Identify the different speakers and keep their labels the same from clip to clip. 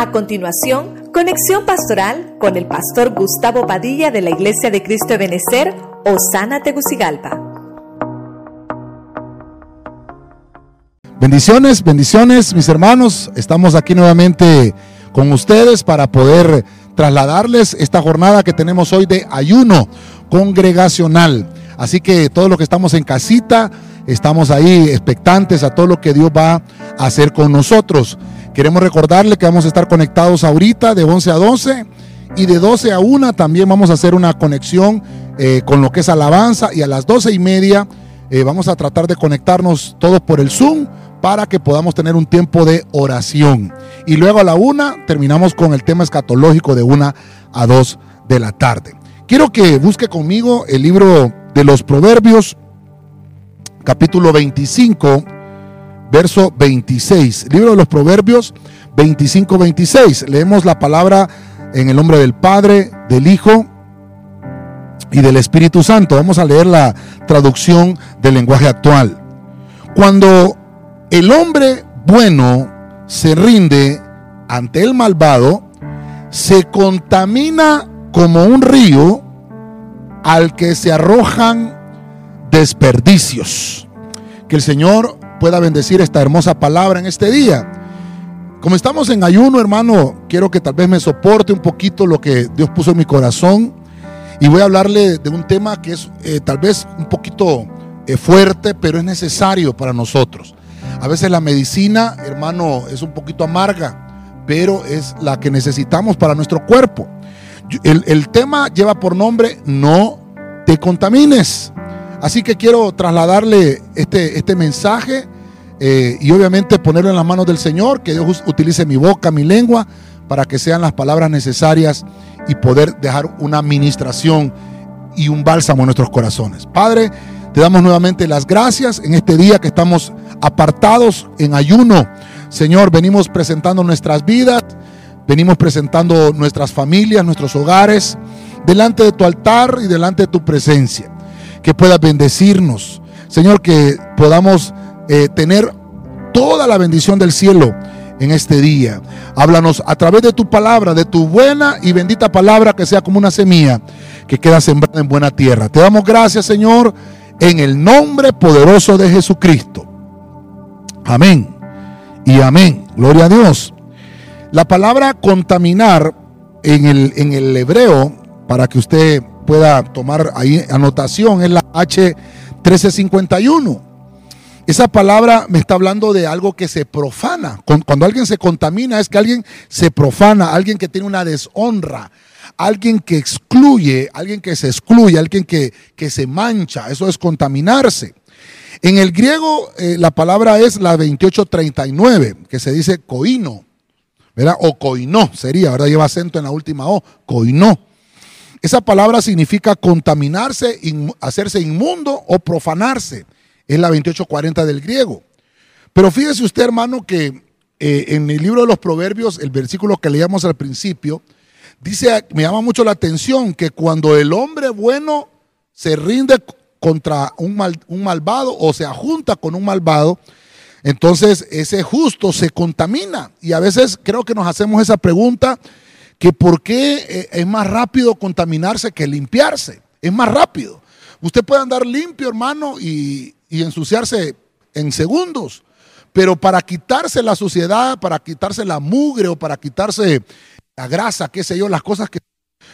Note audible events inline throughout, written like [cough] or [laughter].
Speaker 1: A continuación, conexión pastoral con el pastor Gustavo Padilla de la Iglesia de Cristo de Benecer, Osana Tegucigalpa.
Speaker 2: Bendiciones, bendiciones, mis hermanos. Estamos aquí nuevamente con ustedes para poder trasladarles esta jornada que tenemos hoy de ayuno congregacional. Así que todos los que estamos en casita, estamos ahí expectantes a todo lo que Dios va a hacer con nosotros. Queremos recordarle que vamos a estar conectados ahorita de 11 a 12 y de 12 a 1 también vamos a hacer una conexión eh, con lo que es alabanza y a las 12 y media eh, vamos a tratar de conectarnos todos por el Zoom para que podamos tener un tiempo de oración. Y luego a la 1 terminamos con el tema escatológico de 1 a 2 de la tarde. Quiero que busque conmigo el libro de los Proverbios, capítulo 25 verso 26. Libro de los Proverbios 25, 26. Leemos la palabra en el nombre del Padre, del Hijo y del Espíritu Santo. Vamos a leer la traducción del lenguaje actual. Cuando el hombre bueno se rinde ante el malvado, se contamina como un río al que se arrojan desperdicios. Que el Señor pueda bendecir esta hermosa palabra en este día. Como estamos en ayuno, hermano, quiero que tal vez me soporte un poquito lo que Dios puso en mi corazón. Y voy a hablarle de un tema que es eh, tal vez un poquito eh, fuerte, pero es necesario para nosotros. A veces la medicina, hermano, es un poquito amarga, pero es la que necesitamos para nuestro cuerpo. El, tema lleva por nombre no te contamines. Así que quiero trasladarle este, este mensaje eh, y obviamente ponerlo en las manos del Señor, que Dios utilice mi boca, mi lengua, para que sean las palabras necesarias y poder dejar una administración y un bálsamo en nuestros corazones. Padre, te damos nuevamente las gracias en este día que estamos apartados en ayuno. Señor, venimos presentando nuestras vidas, venimos presentando nuestras familias, nuestros hogares, delante de tu altar y delante de tu presencia que puedas bendecirnos. Señor, que podamos eh, tener toda la bendición del cielo en este día. Háblanos a través de tu palabra, de tu buena y bendita palabra que sea como una semilla que queda sembrada en buena tierra. Te damos gracias, Señor, en el nombre poderoso de Jesucristo. Amén. Y amén. Gloria a Dios. La palabra contaminar en el, en el hebreo, para que usted pueda tomar ahí anotación, es la H1351. Esa palabra me está hablando de algo que se profana. Cuando alguien se contamina es que alguien se profana, alguien que tiene una deshonra, alguien que excluye, alguien que se excluye, alguien que, que se mancha. Eso es contaminarse. En el griego eh, la palabra es la 2839, que se dice coino, ¿verdad? O coinó sería, ¿verdad? Lleva acento en la última O, coinó. Esa palabra significa contaminarse, hacerse inmundo o profanarse. Es la 2840 del griego. Pero fíjese usted, hermano, que eh, en el libro de los Proverbios, el versículo que leíamos al principio, dice, me llama mucho la atención que cuando el hombre bueno se rinde contra un, un malvado o se ajunta con un malvado, entonces ese justo se contamina. Y a veces creo que nos hacemos esa pregunta que por qué eh, es más rápido contaminarse que limpiarse. Es más rápido. Usted puede andar limpio, hermano, y, ensuciarse en segundos. Pero para quitarse la suciedad, para quitarse la mugre o para quitarse la grasa, qué sé yo, las cosas que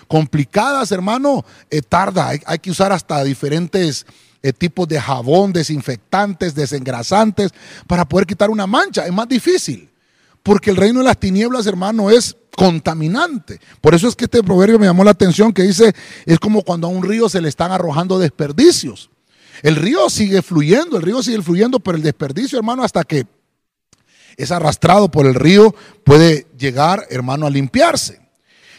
Speaker 2: complicadas, hermano, eh, tarda. Hay, que usar hasta diferentes eh, tipos de jabón, desinfectantes, desengrasantes, para poder quitar una mancha. Es más difícil. Porque el reino de las tinieblas, hermano, es contaminante. Por eso es que este proverbio me llamó la atención que dice, es como cuando a un río se le están arrojando desperdicios. El río sigue fluyendo, el río sigue fluyendo, pero el desperdicio, hermano, hasta que es arrastrado por el río, puede llegar, hermano, a limpiarse.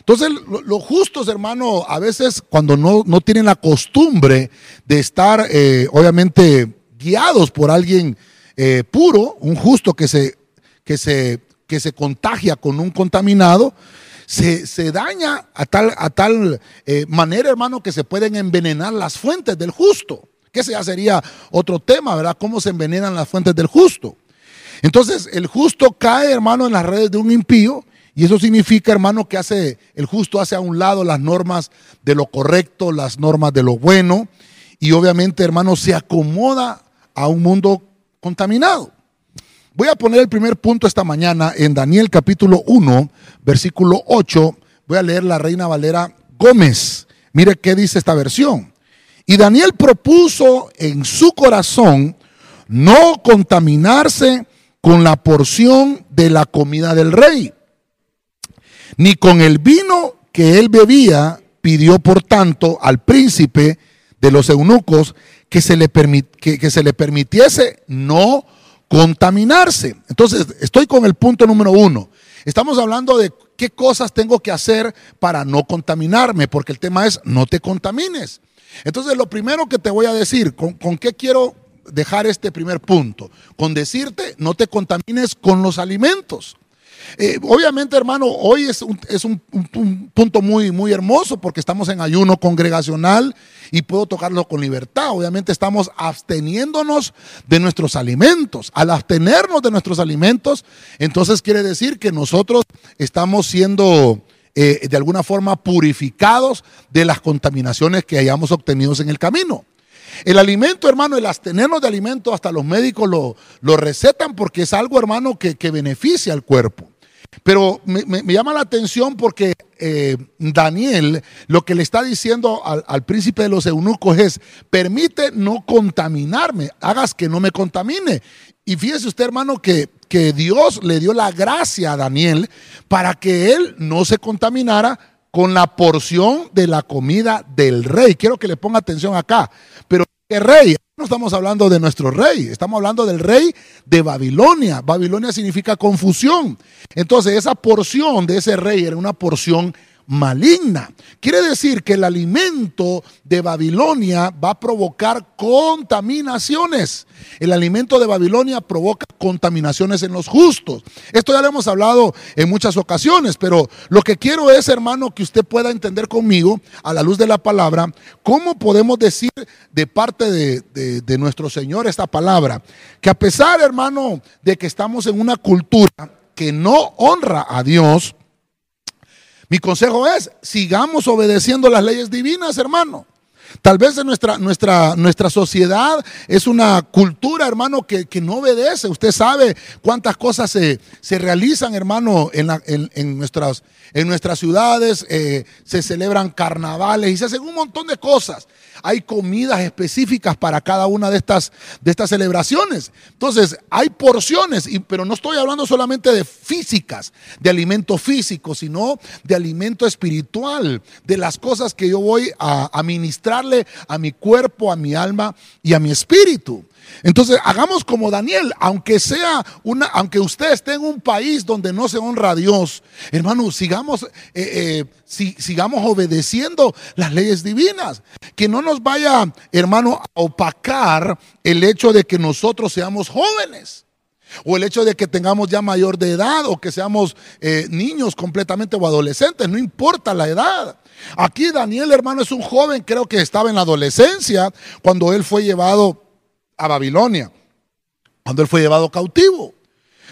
Speaker 2: Entonces, los justos, hermano, a veces cuando no, tienen la costumbre de estar, eh, obviamente, guiados por alguien eh, puro, un justo que se, que se que se contagia con un contaminado, se, daña a tal, a tal eh, manera, hermano, que se pueden envenenar las fuentes del justo. Que ese ya sería otro tema, ¿verdad? Cómo se envenenan las fuentes del justo. Entonces, el justo cae, hermano, en las redes de un impío Y eso significa, hermano, que hace el justo hace a un lado las normas de lo correcto, las normas de lo bueno, y obviamente, hermano, se acomoda a un mundo contaminado. Voy a poner el primer punto esta mañana en Daniel capítulo 1, versículo 8. Voy a leer la Reina Valera Gómez. Mire qué dice esta versión. Y Daniel propuso en su corazón no contaminarse con la porción de la comida del rey, ni con el vino que él bebía, pidió por tanto al príncipe de los eunucos que se le, que se le permitiese no contaminarse. Entonces, estoy con el punto número uno. Estamos hablando de qué cosas tengo que hacer para no contaminarme, porque el tema es no te contamines. Entonces, lo primero que te voy a decir, ¿con, con qué quiero dejar este primer punto? Con decirte, no te contamines con los alimentos. Eh, obviamente, hermano, hoy es, un, es un, punto muy, muy hermoso porque estamos en ayuno congregacional y puedo tocarlo con libertad. Obviamente estamos absteniéndonos de nuestros alimentos. Al abstenernos de nuestros alimentos, entonces quiere decir que nosotros estamos siendo... Eh, de alguna forma purificados de las contaminaciones que hayamos obtenido en el camino. El alimento, hermano, el abstenernos de alimento, hasta los médicos lo, lo recetan porque es algo, hermano, que, que beneficia al cuerpo. Pero me, llama la atención porque eh, Daniel lo que le está diciendo al, príncipe de los eunucos es, permite no contaminarme, hagas que no me contamine. Y fíjese usted, hermano, que, que Dios le dio la gracia a Daniel para que él no se contaminara con la porción de la comida del rey. Quiero que le ponga atención acá. Pero ¿qué rey? No estamos hablando de nuestro rey, estamos hablando del rey de Babilonia. Babilonia significa confusión. Entonces esa porción de ese rey era una porción maligna. Quiere decir que el alimento de Babilonia va a provocar contaminaciones. El alimento de Babilonia provoca contaminaciones en los justos. Esto ya lo hemos hablado en muchas ocasiones, pero lo que quiero es, hermano, que usted pueda entender conmigo, a la luz de la palabra, cómo podemos decir de parte de, de nuestro Señor esta palabra. Que a pesar, hermano, de que estamos en una cultura que no honra a Dios, mi consejo es, sigamos obedeciendo las leyes divinas, hermano. Tal vez en nuestra, nuestra, nuestra sociedad es una cultura, hermano, que, no obedece. Usted sabe cuántas cosas se, realizan, hermano, en, en, nuestras, en nuestras ciudades. Eh, se celebran carnavales y se hacen un montón de cosas hay comidas específicas para cada una de estas, de estas celebraciones. Entonces, hay porciones, pero no estoy hablando solamente de físicas, de alimento físico, sino de alimento espiritual, de las cosas que yo voy a administrarle a mi cuerpo, a mi alma y a mi espíritu. Entonces, hagamos como Daniel, aunque sea una, aunque usted esté en un país donde no se honra a Dios, hermano, sigamos, eh, eh, sigamos obedeciendo las leyes divinas. Que no nos vaya, hermano, a opacar el hecho de que nosotros seamos jóvenes. O el hecho de que tengamos ya mayor de edad o que seamos eh, niños completamente o adolescentes, no importa la edad. Aquí Daniel, hermano, es un joven, creo que estaba en la adolescencia cuando él fue llevado a Babilonia, cuando él fue llevado cautivo.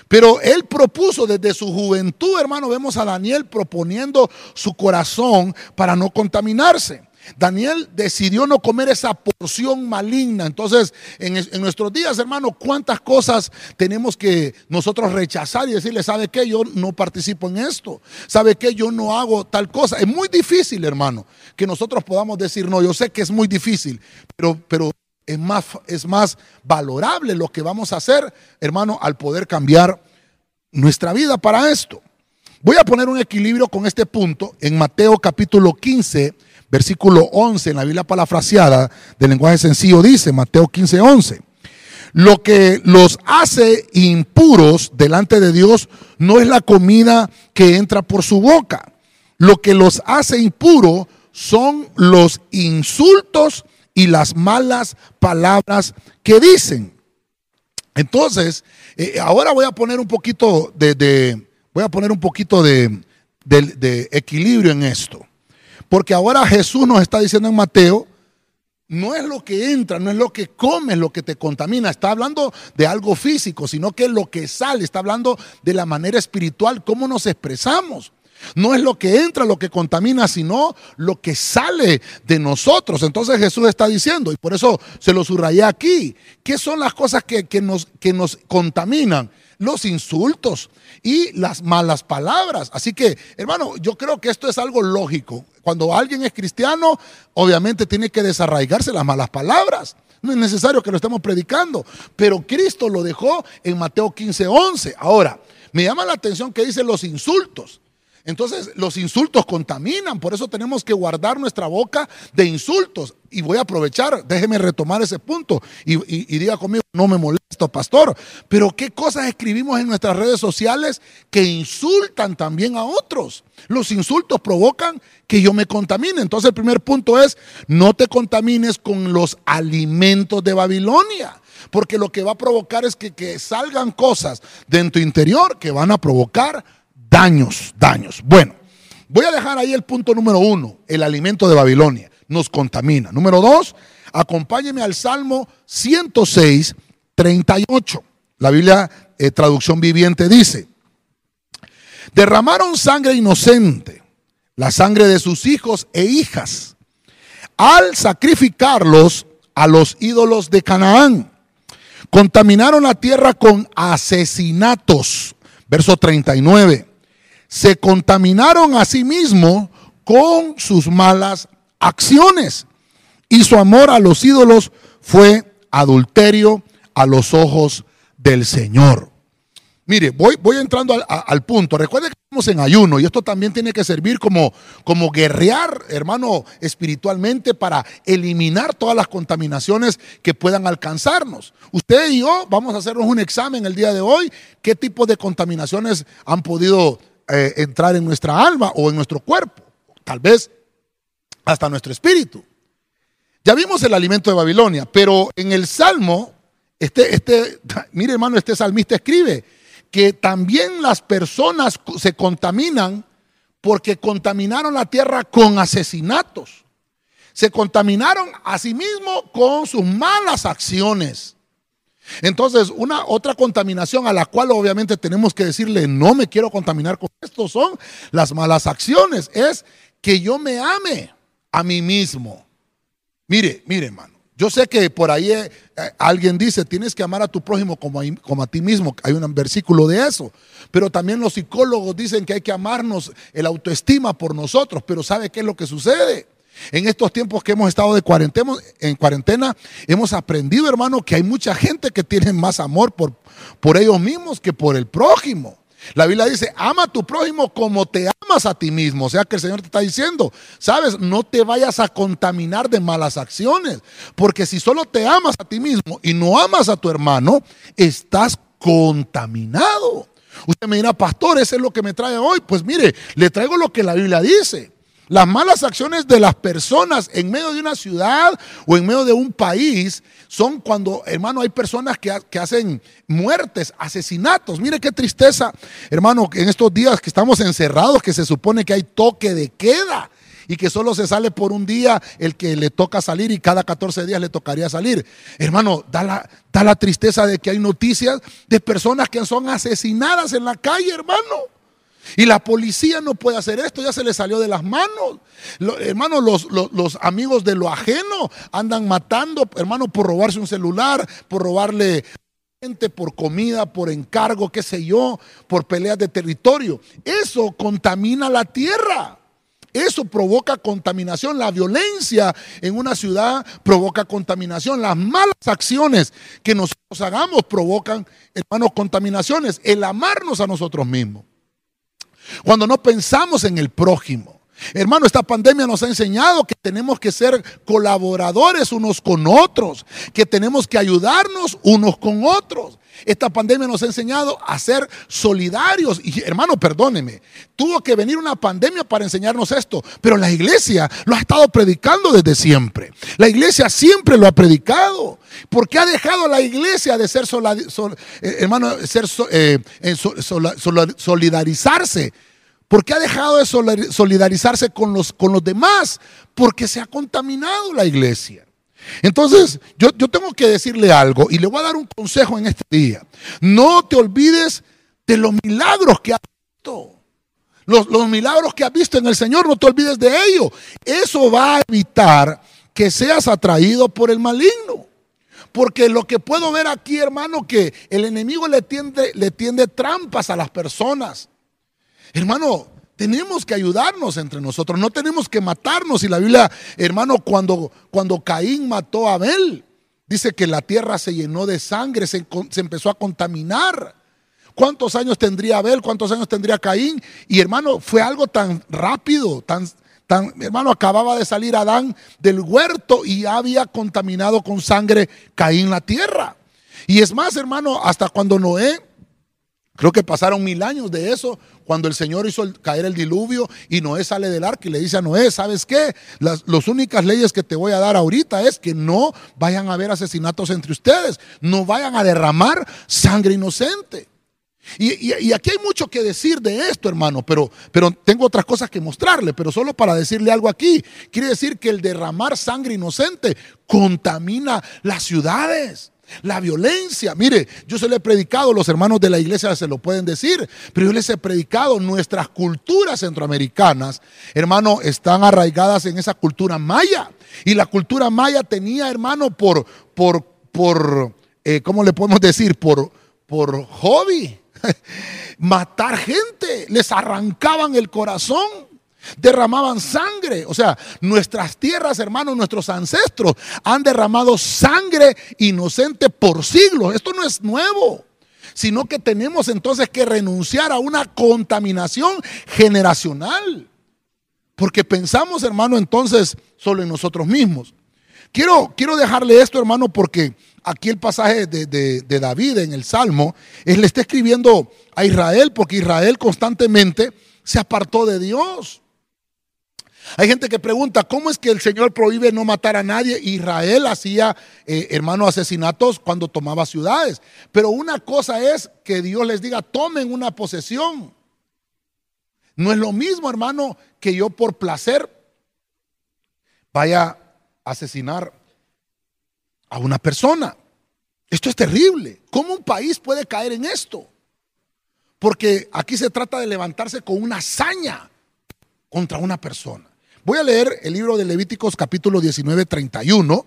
Speaker 2: Pero él propuso desde su juventud, hermano, vemos a Daniel proponiendo su corazón para no contaminarse. Daniel decidió no comer esa porción maligna. Entonces, en, en, nuestros días, hermano, ¿cuántas cosas tenemos que nosotros rechazar y decirle, ¿sabe qué? Yo no participo en esto. ¿Sabe qué? Yo no hago tal cosa. Es muy difícil, hermano, que nosotros podamos decir, no, yo sé que es muy difícil, pero, pero es más, es más valorable lo que vamos a hacer, hermano, al poder cambiar nuestra vida para esto. Voy a poner un equilibrio con este punto en Mateo capítulo 15, versículo 11, en la Biblia parafraseada del lenguaje sencillo dice, Mateo 15, 11. Lo que los hace impuros delante de Dios no es la comida que entra por su boca. Lo que los hace impuros son los insultos y las malas palabras que dicen. Entonces, eh, ahora voy a poner un poquito de, voy a poner un poquito de, de, equilibrio en esto. Porque ahora Jesús nos está diciendo en Mateo no es lo que entra, no es lo que comes lo que te contamina. Está hablando de algo físico, sino que lo que sale. Está hablando de la manera espiritual, cómo nos expresamos. No es lo que entra lo que contamina, sino lo que sale de nosotros. Entonces Jesús está diciendo, y por eso se lo subrayé aquí, ¿qué son las cosas que, nos, que nos contaminan? Los insultos y las malas palabras. Así que, hermano, yo creo que esto es algo lógico. Cuando alguien es cristiano, obviamente tiene que desarraigarse las malas palabras. No es necesario que lo estemos predicando, pero Cristo lo dejó en Mateo 15, 11. Ahora, me llama la atención que dice los insultos. Entonces los insultos contaminan, por eso tenemos que guardar nuestra boca de insultos. Y voy a aprovechar, déjeme retomar ese punto y, diga conmigo, no me molesto, pastor, pero ¿qué cosas escribimos en nuestras redes sociales que insultan también a otros? Los insultos provocan que yo me contamine. Entonces el primer punto es, no te contamines con los alimentos de Babilonia porque lo que va a provocar es que, que, salgan cosas de tu interior que van a provocar daños, daños. Bueno, voy a dejar ahí el punto número uno, el alimento de Babilonia, nos contamina. Número dos, acompáñeme al Salmo 106, 38. La Biblia, eh, traducción viviente, dice, derramaron sangre inocente, la sangre de sus hijos e hijas, al sacrificarlos a los ídolos de Canaán. Contaminaron la tierra con asesinatos. Verso 39 se contaminaron a sí mismos con sus malas acciones. Y su amor a los ídolos fue adulterio a los ojos del Señor. Mire, voy, voy entrando al, punto. Recuerde que estamos en ayuno y esto también tiene que servir como, como guerrear, hermano, espiritualmente para eliminar todas las contaminaciones que puedan alcanzarnos. Usted y yo vamos a hacernos un examen el día de hoy. ¿Qué tipo de contaminaciones han podido eh, entrar en nuestra alma o en nuestro cuerpo, tal vez hasta nuestro espíritu. Ya vimos el alimento de Babilonia, pero en el Salmo, este, este, [laughs] mire hermano, este salmista escribe que también las personas se contaminan porque contaminaron la tierra con asesinatos. Se contaminaron a sí mismos con sus malas acciones. Entonces, una otra contaminación a la cual obviamente tenemos que decirle, no me quiero contaminar con esto, son las malas acciones. Es que yo me ame a mí mismo. Mire, mire, hermano. Yo sé que por ahí eh, alguien dice, tienes que amar a tu prójimo como a, como a ti mismo. Hay un versículo de eso. Pero también los psicólogos dicen que hay que amarnos el autoestima por nosotros. Pero ¿sabe qué es lo que sucede? En estos tiempos que hemos estado de cuarentena, en cuarentena, hemos aprendido, hermano, que hay mucha gente que tiene más amor por, por ellos mismos que por el prójimo. La Biblia dice, ama a tu prójimo como te amas a ti mismo. O sea que el Señor te está diciendo, sabes, no te vayas a contaminar de malas acciones. Porque si solo te amas a ti mismo y no amas a tu hermano, estás contaminado. Usted me dirá, pastor, eso es lo que me trae hoy. Pues mire, le traigo lo que la Biblia dice. Las malas acciones de las personas en medio de una ciudad o en medio de un país son cuando, hermano, hay personas que, hacen muertes, asesinatos. Mire qué tristeza, hermano, en estos días que estamos encerrados, que se supone que hay toque de queda y que solo se sale por un día el que le toca salir y cada 14 días le tocaría salir. Hermano, da la, da la tristeza de que hay noticias de personas que son asesinadas en la calle, hermano. Y la policía no puede hacer esto, ya se le salió de las manos. hermano, los, los, amigos de lo ajeno andan matando, hermano, por robarse un celular, por robarle gente, por comida, por encargo, qué sé yo, por peleas de territorio. Eso contamina la tierra. Eso provoca contaminación. La violencia en una ciudad provoca contaminación. Las malas acciones que nosotros hagamos provocan, hermanos, contaminaciones. El amarnos a nosotros mismos. Cuando no pensamos en el prójimo. Hermano, esta pandemia nos ha enseñado que tenemos que ser colaboradores unos con otros, que tenemos que ayudarnos unos con otros. Esta pandemia nos ha enseñado a ser solidarios. Y hermano, perdóneme, tuvo que venir una pandemia para enseñarnos esto, pero la iglesia lo ha estado predicando desde siempre. La iglesia siempre lo ha predicado. porque ha dejado la iglesia de ser, eh, hermano, ser eh, solidarizarse? ¿Por qué ha dejado de solidarizarse con los, con los demás? Porque se ha contaminado la iglesia. Entonces, yo, yo tengo que decirle algo y le voy a dar un consejo en este día. No te olvides de los milagros que has visto. Los, los, milagros que has visto en el Señor, no te olvides de ellos. Eso va a evitar que seas atraído por el maligno. Porque lo que puedo ver aquí, hermano, que el enemigo le tiende, le tiende trampas a las personas. Hermano, tenemos que ayudarnos entre nosotros, no tenemos que matarnos. Y la Biblia, hermano, cuando, cuando Caín mató a Abel, dice que la tierra se llenó de sangre, se, se empezó a contaminar. ¿Cuántos años tendría Abel? ¿Cuántos años tendría Caín? Y hermano, fue algo tan rápido, tan, tan, hermano, acababa de salir Adán del huerto y había contaminado con sangre Caín la tierra. Y es más, hermano, hasta cuando Noé Creo que pasaron mil años de eso, cuando el Señor hizo caer el diluvio y Noé sale del arca y le dice a Noé, ¿sabes qué? Las, únicas leyes que te voy a dar ahorita es que no vayan a haber asesinatos entre ustedes, no vayan a derramar sangre inocente. Y, aquí hay mucho que decir de esto, hermano, pero, pero tengo otras cosas que mostrarle, pero solo para decirle algo aquí. Quiere decir que el derramar sangre inocente contamina las ciudades. La violencia, mire, yo se lo he predicado, los hermanos de la iglesia se lo pueden decir, pero yo les he predicado, nuestras culturas centroamericanas, hermano, están arraigadas en esa cultura maya. Y la cultura maya tenía, hermano, por, por, por, eh, ¿cómo le podemos decir? Por, por hobby, [laughs] matar gente, les arrancaban el corazón derramaban sangre. O sea, nuestras tierras, hermanos, nuestros ancestros han derramado sangre inocente por siglos. Esto no es nuevo, sino que tenemos entonces que renunciar a una contaminación generacional. Porque pensamos, hermano, entonces solo en nosotros mismos. Quiero, quiero dejarle esto, hermano, porque aquí el pasaje de, de David en el Salmo, él le está escribiendo a Israel, porque Israel constantemente se apartó de Dios. Hay gente que pregunta, ¿cómo es que el Señor prohíbe no matar a nadie? Israel hacía, eh, hermano, asesinatos cuando tomaba ciudades. Pero una cosa es que Dios les diga, tomen una posesión. No es lo mismo, hermano, que yo por placer vaya a asesinar a una persona. Esto es terrible. ¿Cómo un país puede caer en esto? Porque aquí se trata de levantarse con una hazaña contra una persona. Voy a leer el libro de Levíticos capítulo 19, 31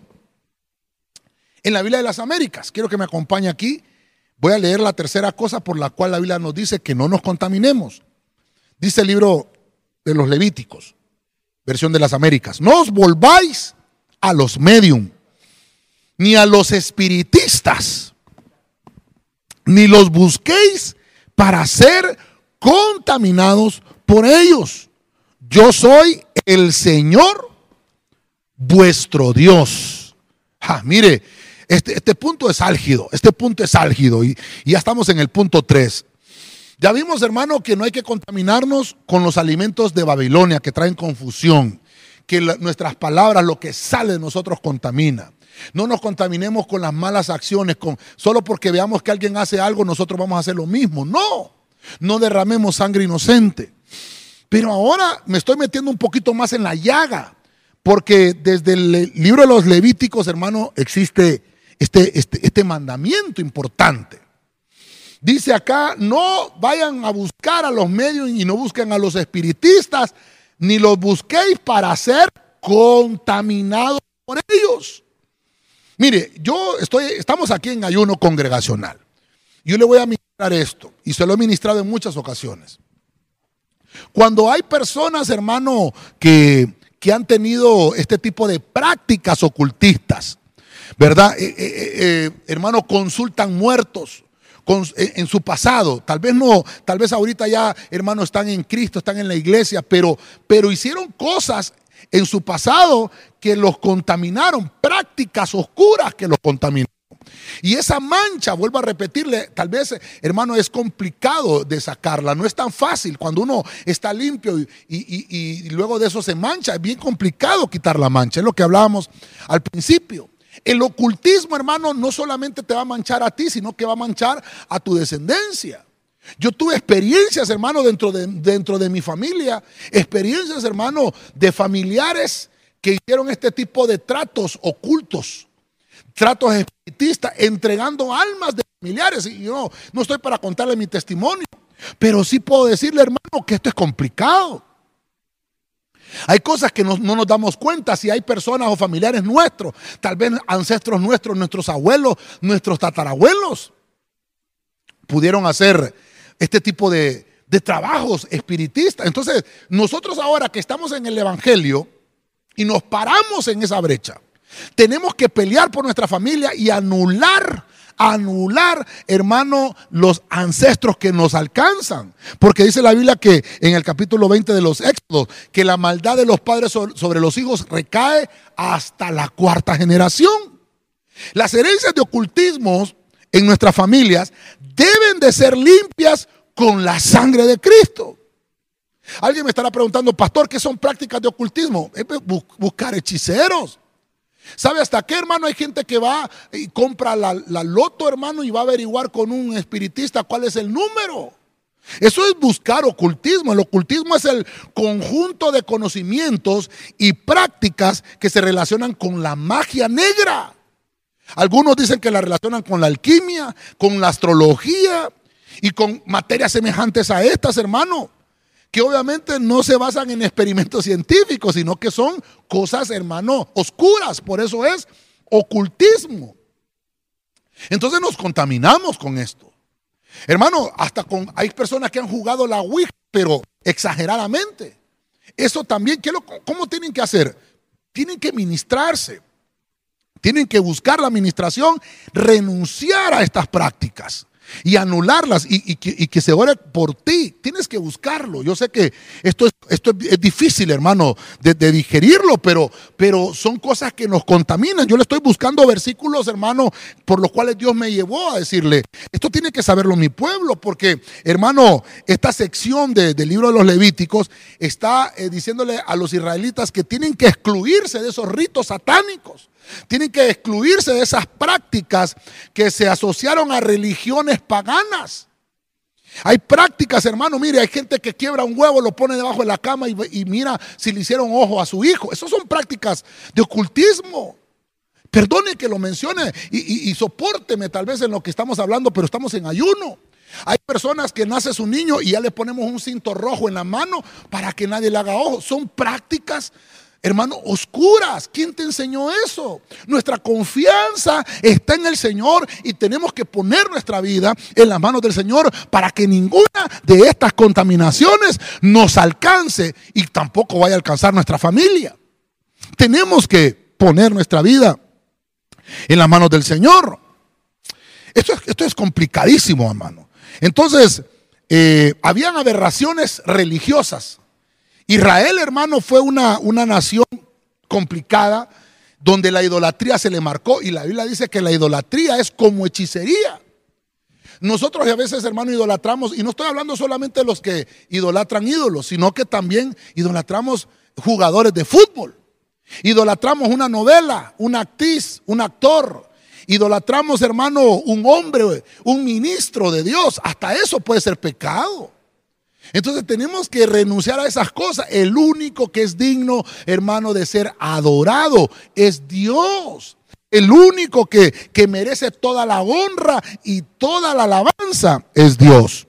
Speaker 2: en la Biblia de las Américas. Quiero que me acompañe aquí. Voy a leer la tercera cosa por la cual la Biblia nos dice que no nos contaminemos. Dice el libro de los Levíticos, versión de las Américas. No os volváis a los medium, ni a los espiritistas, ni los busquéis para ser contaminados por ellos yo soy el Señor vuestro Dios. mire, este, este, punto es álgido, este punto es álgido y, ya estamos en el punto 3. Ya vimos, hermano, que no hay que contaminarnos con los alimentos de Babilonia que traen confusión, que nuestras palabras, lo que sale de nosotros contamina. No nos contaminemos con las malas acciones, solo porque veamos que alguien hace algo, nosotros vamos a hacer lo mismo. No, no derramemos sangre inocente. Pero ahora me estoy metiendo un poquito más en la llaga, porque desde el libro de los Levíticos, hermano, existe este, este, este mandamiento importante. Dice acá, no vayan a buscar a los medios y no busquen a los espiritistas, ni los busquéis para ser contaminados por ellos. Mire, yo estoy, estamos aquí en ayuno congregacional. Yo le voy a ministrar esto, y se lo he ministrado en muchas ocasiones. Cuando hay personas, hermano, que, han tenido este tipo de prácticas ocultistas, ¿verdad? Eh, eh, eh, hermano, consultan muertos. en su pasado, tal vez no, tal vez ahorita ya, hermano, están en Cristo, están en la iglesia, pero, pero hicieron cosas en su pasado que los contaminaron, prácticas oscuras que los contaminaron. Y esa mancha, vuelvo a repetirle, tal vez, hermano, es complicado de sacarla, no es tan fácil. Cuando uno está limpio y, luego de eso se mancha, es bien complicado quitar la mancha, es lo que hablábamos al principio. El ocultismo, hermano, no solamente te va a manchar a ti, sino que va a manchar a tu descendencia. Yo tuve experiencias, hermano, dentro de, dentro de mi familia, experiencias, hermano, de familiares que hicieron este tipo de tratos ocultos, tratos espiritistas, entregando almas de familiares. Y yo no estoy para contarle mi testimonio, pero sí puedo decirle, hermano, que esto es complicado. Hay cosas que no, nos damos cuenta si hay personas o familiares nuestros, tal vez ancestros nuestros, nuestros abuelos, nuestros tatarabuelos, pudieron hacer este tipo de, trabajos espiritistas. Entonces, nosotros ahora que estamos en el Evangelio y nos paramos en esa brecha, tenemos que pelear por nuestra familia y anular anular, hermano, los ancestros que nos alcanzan. Porque dice la Biblia que en el capítulo 20 de los Éxodos, que la maldad de los padres sobre los hijos recae hasta la cuarta generación. Las herencias de ocultismos en nuestras familias deben de ser limpias con la sangre de Cristo. Alguien me estará preguntando, pastor, ¿qué son prácticas de ocultismo? Buscar hechiceros. ¿Sabe hasta qué, hermano? Hay gente que va y compra la, la, loto, hermano, y va a averiguar con un espiritista cuál es el número. Eso es buscar ocultismo. El ocultismo es el conjunto de conocimientos y prácticas que se relacionan con la magia negra. Algunos dicen que la relacionan con la alquimia, con la astrología, y con materias semejantes a estas, hermano, que obviamente no se basan en experimentos científicos, sino que son cosas, hermano, oscuras. Por eso es ocultismo. Entonces nos contaminamos con esto. Hermano, hasta con hay personas que han jugado la Ouija, pero exageradamente. Eso también, ¿qué ¿cómo tienen que hacer? Tienen que ministrarse. Tienen que buscar la administración, renunciar a estas prácticas y anularlas y, que, se ore por ti. Tienes que buscarlo. Yo sé que esto es, difícil, hermano, de, digerirlo, pero, pero son cosas que nos contaminan. Yo le estoy buscando versículos, hermano, por los cuales Dios me llevó a decirle, esto tiene que saberlo mi pueblo, porque, hermano, esta sección del libro de los Levíticos está eh, diciéndole a los israelitas que tienen que excluirse de esos ritos satánicos. Tienen que excluirse de esas prácticas que se asociaron a religiones paganas. Hay prácticas, hermano, mire, hay gente que quiebra un huevo, lo pone debajo de la cama y, mira si le hicieron ojo a su hijo. Esas son prácticas de ocultismo. Perdone que lo mencione y, y, soporteme tal vez en lo que estamos hablando, pero estamos en ayuno. Hay personas que nace su niño y ya le ponemos un cinto rojo en la mano para que nadie le haga ojo. Son prácticas hermano, oscuras. ¿Quién te enseñó eso? Nuestra confianza está en el Señor y tenemos que poner nuestra vida en las manos del Señor para que ninguna de estas contaminaciones nos alcance y tampoco vaya a alcanzar nuestra familia. Tenemos que poner nuestra vida en las manos del Señor. Esto, es complicadísimo, hermano. Entonces, eh, habían aberraciones religiosas Israel, hermano, fue una, una nación complicada donde la idolatría se le marcó y la Biblia dice que la idolatría es como hechicería. Nosotros a veces, hermano, idolatramos, y no estoy hablando solamente de los que idolatran ídolos, sino que también idolatramos jugadores de fútbol. Idolatramos una novela, una actriz, un actor. Idolatramos, hermano, un hombre, un ministro de Dios. Hasta eso puede ser pecado. Entonces tenemos que renunciar a esas cosas. El único que es digno, hermano, de ser adorado es Dios. El único que, que merece toda la honra y toda la alabanza es Dios.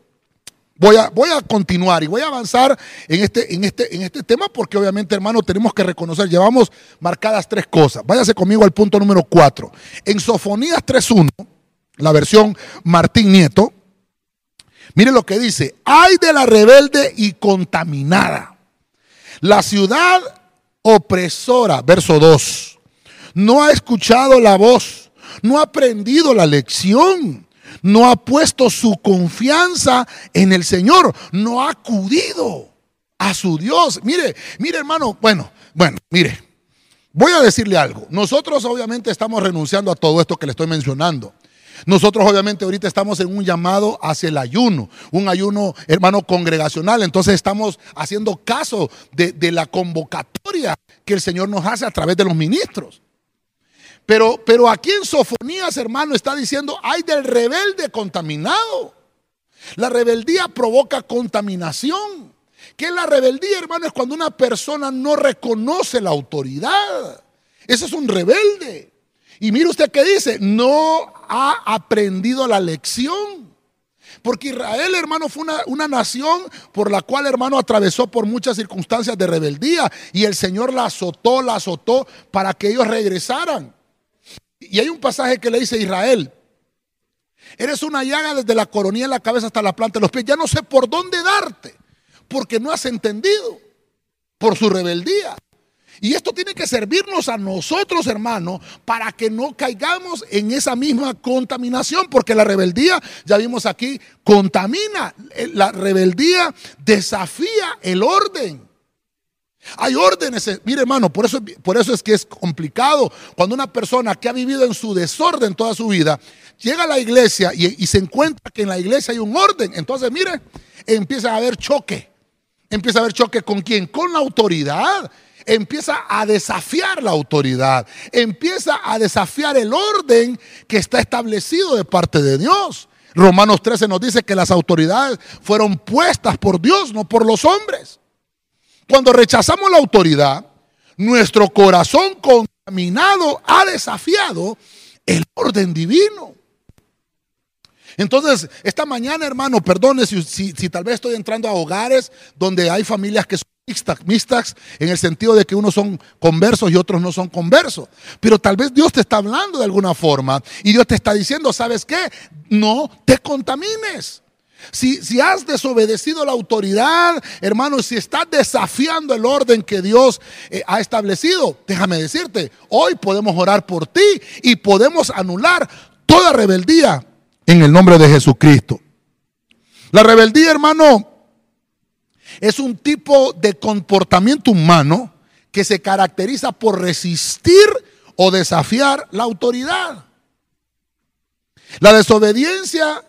Speaker 2: Voy a, voy a, continuar y voy a avanzar en este, en, este, en este tema porque obviamente, hermano, tenemos que reconocer, llevamos marcadas tres cosas. Váyase conmigo al punto número cuatro. En Sofonías 3.1, la versión Martín Nieto, Mire lo que dice, ay de la rebelde y contaminada. La ciudad opresora, verso 2, no ha escuchado la voz, no ha aprendido la lección, no ha puesto su confianza en el Señor, no ha acudido a su Dios. Mire, mire hermano, bueno, bueno, mire, voy a decirle algo. Nosotros obviamente estamos renunciando a todo esto que le estoy mencionando. Nosotros obviamente ahorita estamos en un llamado hacia el ayuno, un ayuno hermano congregacional, entonces estamos haciendo caso de, la convocatoria que el Señor nos hace a través de los ministros. Pero, pero aquí en Sofonías, hermano, está diciendo, hay del rebelde contaminado. La rebeldía provoca contaminación. Que la rebeldía, hermano, es cuando una persona no reconoce la autoridad. Ese es un rebelde. Y mire usted qué dice, no ha aprendido la lección. Porque Israel, hermano, fue una, una, nación por la cual, hermano, atravesó por muchas circunstancias de rebeldía. Y el Señor la azotó, la azotó para que ellos regresaran. Y hay un pasaje que le dice a Israel, eres una llaga desde la coronilla de la cabeza hasta la planta de los pies. Ya no sé por dónde darte, porque no has entendido por su rebeldía. Y esto tiene que servirnos a nosotros, hermanos, para que no caigamos en esa misma contaminación, porque la rebeldía, ya vimos aquí, contamina. La rebeldía desafía el orden. Hay órdenes, eh, mire hermano, por eso, por eso es que es complicado cuando una persona que ha vivido en su desorden toda su vida llega a la iglesia y, y se encuentra que en la iglesia hay un orden. Entonces, mire, empieza a haber choque. Empieza a haber choque con quién? Con la autoridad empieza a desafiar la autoridad, empieza a desafiar el orden que está establecido de parte de Dios. Romanos 13 nos dice que las autoridades fueron puestas por Dios, no por los hombres. Cuando rechazamos la autoridad, nuestro corazón contaminado ha desafiado el orden divino. Entonces, esta mañana, hermano, perdone si, tal vez estoy entrando a hogares donde hay familias que son mixtas, en el sentido de que unos son conversos y otros no son conversos. Pero tal vez Dios te está hablando de alguna forma y Dios te está diciendo, ¿sabes qué? No te contamines. Si, si, has desobedecido la autoridad, hermano, si estás desafiando el orden que Dios eh, ha establecido, déjame decirte, hoy podemos orar por ti y podemos anular toda rebeldía en el nombre de Jesucristo. La rebeldía, hermano, es un tipo de comportamiento humano que se caracteriza por resistir o desafiar la autoridad. La desobediencia,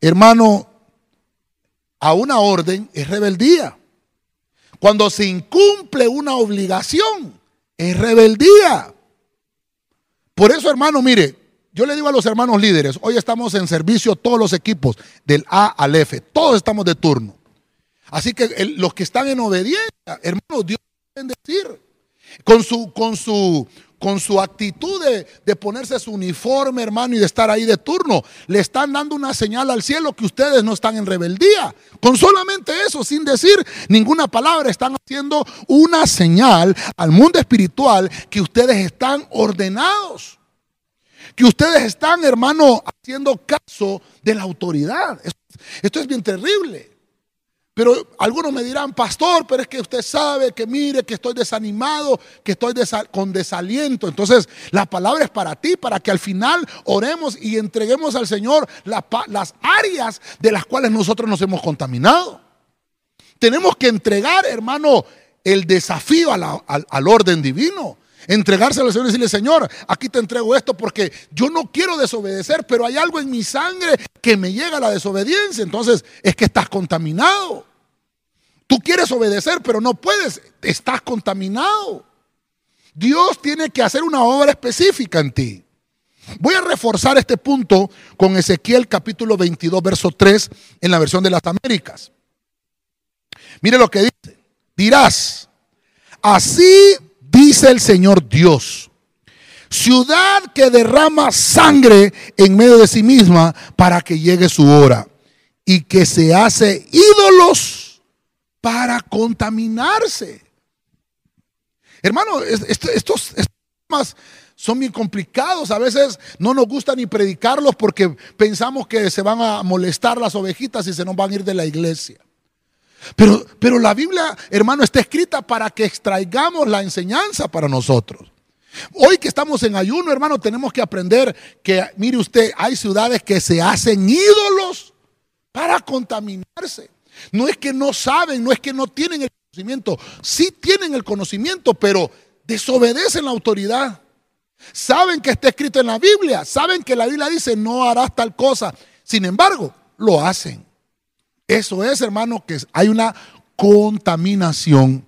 Speaker 2: hermano, a una orden es rebeldía. Cuando se incumple una obligación, es rebeldía. Por eso, hermano, mire, yo le digo a los hermanos líderes, hoy estamos en servicio todos los equipos, del A al F, todos estamos de turno. Así que los que están en obediencia, hermanos, Dios decir, con su, con su, con su actitud de, de, ponerse su uniforme, hermano, y de estar ahí de turno, le están dando una señal al cielo que ustedes no están en rebeldía. Con solamente eso, sin decir ninguna palabra, están haciendo una señal al mundo espiritual que ustedes están ordenados. Que ustedes están, hermano, haciendo caso de la autoridad. Esto es bien terrible. Pero algunos me dirán, pastor, pero es que usted sabe que mire, que estoy desanimado, que estoy con desaliento. Entonces, la palabra es para ti, para que al final oremos y entreguemos al Señor las áreas de las cuales nosotros nos hemos contaminado. Tenemos que entregar, hermano, el desafío al, orden divino. Entregarse al Señor y decirle, Señor, aquí te entrego esto porque yo no quiero desobedecer, pero hay algo en mi sangre que me llega a la desobediencia. Entonces es que estás contaminado. Tú quieres obedecer, pero no puedes. Estás contaminado. Dios tiene que hacer una obra específica en ti. Voy a reforzar este punto con Ezequiel capítulo 22, verso 3 en la versión de las Américas. Mire lo que dice. Dirás, así dice el Señor Dios, ciudad que derrama sangre en medio de sí misma para que llegue su hora y que se hace ídolos para contaminarse. Hermano, estos, temas son bien complicados. A veces no nos gusta ni predicarlos porque pensamos que se van a molestar las ovejitas y se nos van a ir de la iglesia. Pero, pero la Biblia, hermano, está escrita para que extraigamos la enseñanza para nosotros. Hoy que estamos en ayuno, hermano, tenemos que aprender que, mire usted, hay ciudades que se hacen ídolos para contaminarse. No es que no saben, no es que no tienen el conocimiento. Sí tienen el conocimiento, pero desobedecen la autoridad. Saben que está escrito en la Biblia, saben que la Biblia dice no harás tal cosa. Sin embargo, lo hacen. Eso es, hermano, que hay una contaminación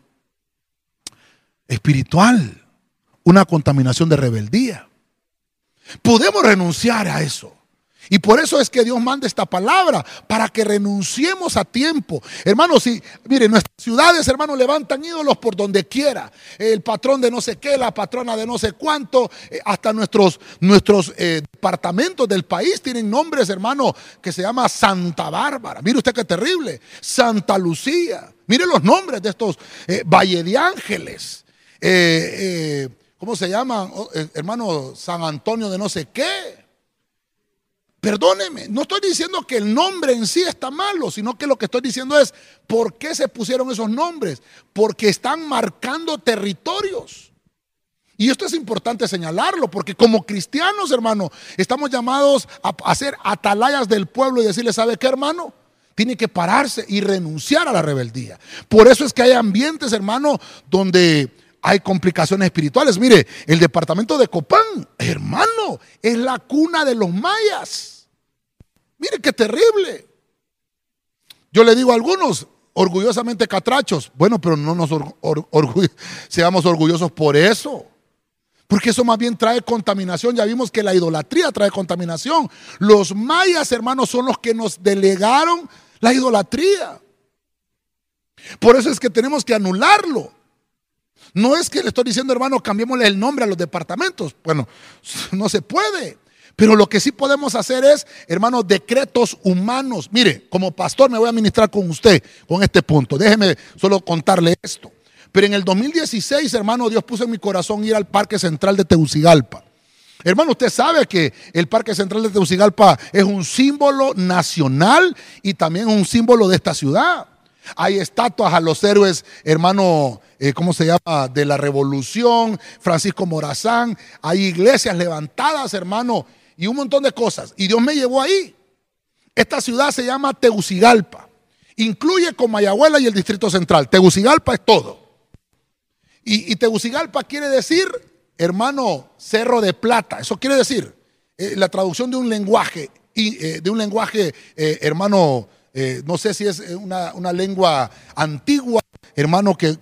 Speaker 2: espiritual, una contaminación de rebeldía. Podemos renunciar a eso Y por eso es que Dios manda esta palabra, para que renunciemos a tiempo. Hermanos, si, miren, nuestras ciudades, hermanos, levantan ídolos por donde quiera. El patrón de no sé qué, la patrona de no sé cuánto, eh, hasta nuestros, nuestros eh, departamentos del país tienen nombres, hermano, que se llama Santa Bárbara. Mire usted qué terrible. Santa Lucía. Mire los nombres de estos eh, Valle de Ángeles. ¿Cómo se llama, oh, hermano? San Antonio de no sé qué. Perdóneme, no estoy diciendo que el nombre en sí está malo, sino que lo que estoy diciendo es por qué se pusieron esos nombres. Porque están marcando territorios. Y esto es importante señalarlo, porque como cristianos, hermano, estamos llamados a hacer atalayas del pueblo y decirle, ¿sabe qué, hermano? Tiene que pararse y renunciar a la rebeldía. Por eso es que hay ambientes, hermano, donde hay complicaciones espirituales. Mire, el departamento de Copán, hermano, es la cuna de los mayas. Mire qué terrible. Yo le digo a algunos, orgullosamente catrachos, bueno, pero no nos [laughs] seamos orgullosos por eso. Porque eso más bien trae contaminación. Ya vimos que la idolatría trae contaminación. Los mayas, hermanos, son los que nos delegaron la idolatría. Por eso es que tenemos que anularlo. No es que le estoy diciendo, hermano, cambiémosle el nombre a los departamentos. Bueno, [laughs] no se puede. Pero lo que sí podemos hacer es, hermano, decretos humanos. Mire, como pastor me voy a ministrar con usted con este punto. Déjeme solo contarle esto. Pero en el 2016, hermano, Dios puso en mi corazón ir al Parque Central de Tegucigalpa. Hermano, usted sabe que el Parque Central de Tegucigalpa es un símbolo nacional y también un símbolo de esta ciudad. Hay estatuas a los héroes, hermano, eh, ¿cómo se llama? De la revolución, Francisco Morazán. Hay iglesias levantadas, hermano, y un montón de cosas. Y Dios me llevó ahí. Esta ciudad se llama Tegucigalpa. Incluye Comayagüela y el Distrito Central. Tegucigalpa es todo. Y, Tegucigalpa quiere decir, hermano, cerro de plata. Eso quiere decir eh, la traducción de un lenguaje, eh, de un lenguaje, hermano, eh, no sé si es eh, una, lengua antigua, hermano, que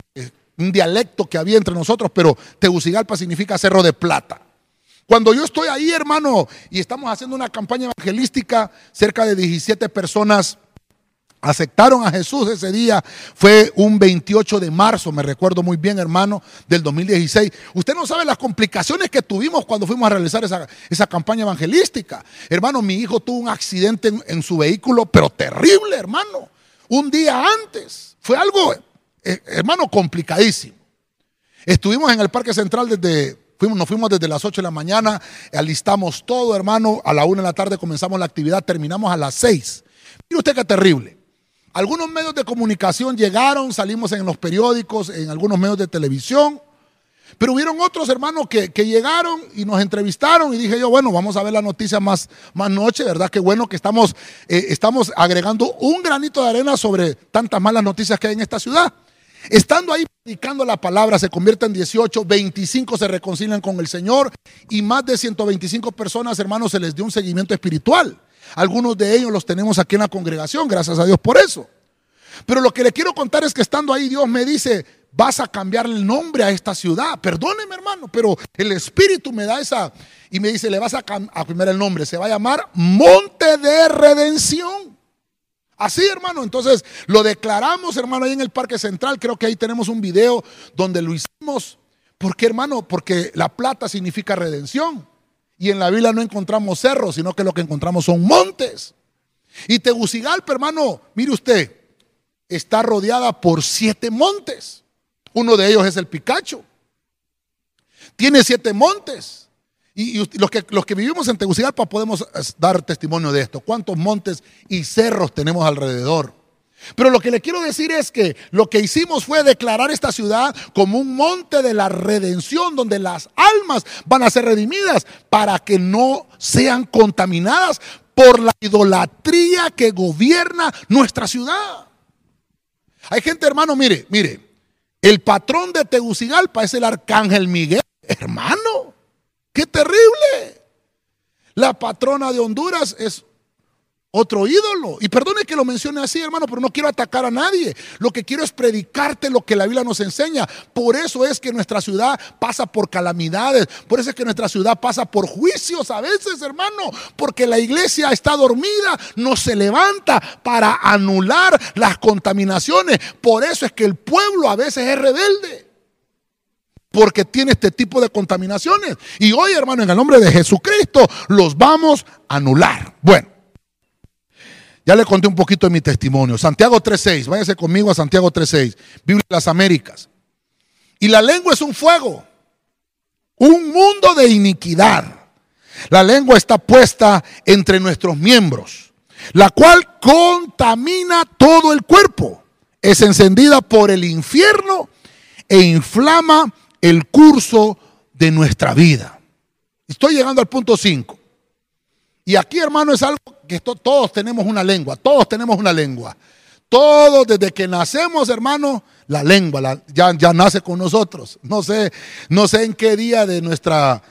Speaker 2: un dialecto que había entre nosotros, pero Tegucigalpa significa cerro de plata. Cuando yo estoy ahí, hermano, y estamos haciendo una campaña evangelística, cerca de 17 personas aceptaron a Jesús ese día. Fue un 28 de marzo, me recuerdo muy bien, hermano, del 2016. Usted no sabe las complicaciones que tuvimos cuando fuimos a realizar esa, campaña evangelística. Hermano, mi hijo tuvo un accidente en, su vehículo, pero terrible, hermano. Un día antes. Fue algo, eh, hermano, complicadísimo. Estuvimos en el Parque Central desde Fuimos, nos fuimos desde las 8 de la mañana, alistamos todo, hermano. A la 1 de la tarde comenzamos la actividad, terminamos a las 6. Mire usted qué terrible. Algunos medios de comunicación llegaron, salimos en los periódicos, en algunos medios de televisión, pero hubieron otros hermanos que, llegaron y nos entrevistaron y dije yo, bueno, vamos a ver la noticia más, más noche, ¿verdad? Qué bueno que estamos, eh, estamos agregando un granito de arena sobre tantas malas noticias que hay en esta ciudad. Estando ahí predicando la palabra, se convierte en 18, 25 se reconcilian con el Señor y más de 125 personas, hermanos, se les dio un seguimiento espiritual. Algunos de ellos los tenemos aquí en la congregación, gracias a Dios por eso. Pero lo que le quiero contar es que estando ahí Dios me dice, vas a cambiar el nombre a esta ciudad. Perdóneme hermano, pero el Espíritu me da esa y me dice, le vas a, cambiar el nombre. Se va a llamar Monte de Redención. Así, hermano. Entonces lo declaramos, hermano, ahí en el Parque Central. Creo que ahí tenemos un video donde lo hicimos. ¿Por qué, hermano? Porque la plata significa redención. Y en la Biblia no encontramos cerros, sino que lo que encontramos son montes. Y Tegucigalpa, hermano, mire usted, está rodeada por siete montes. Uno de ellos es el Picacho. Tiene siete montes. Y, los, que, los que vivimos en Tegucigalpa podemos dar testimonio de esto. ¿Cuántos montes y cerros tenemos alrededor? Pero lo que le quiero decir es que lo que hicimos fue declarar esta ciudad como un monte de la redención donde las almas van a ser redimidas para que no sean contaminadas por la idolatría que gobierna nuestra ciudad. Hay gente, hermano, mire, mire, el patrón de Tegucigalpa es el arcángel Miguel. Hermano, qué terrible. La patrona de Honduras es otro ídolo. Y perdone que lo mencione así, hermano, pero no quiero atacar a nadie. Lo que quiero es predicarte lo que la Biblia nos enseña. Por eso es que nuestra ciudad pasa por calamidades. Por eso es que nuestra ciudad pasa por juicios a veces, hermano. Porque la iglesia está dormida, no se levanta para anular las contaminaciones. Por eso es que el pueblo a veces es rebelde porque tiene este tipo de contaminaciones. Y hoy, hermano, en el nombre de Jesucristo, los vamos a anular. Bueno, ya le conté un poquito de mi testimonio. Santiago 3.6, váyase conmigo a Santiago 3.6, Biblia de las Américas. Y la lengua es un fuego, un mundo de iniquidad. La lengua está puesta entre nuestros miembros, la cual contamina todo el cuerpo. Es encendida por el infierno e inflama el curso de nuestra vida. Estoy llegando al punto 5. Y aquí, hermano, es algo que todos tenemos una lengua, todos tenemos una lengua. Todos desde que nacemos, hermano, la lengua ya, nace con nosotros. No sé, no sé en qué día de nuestra,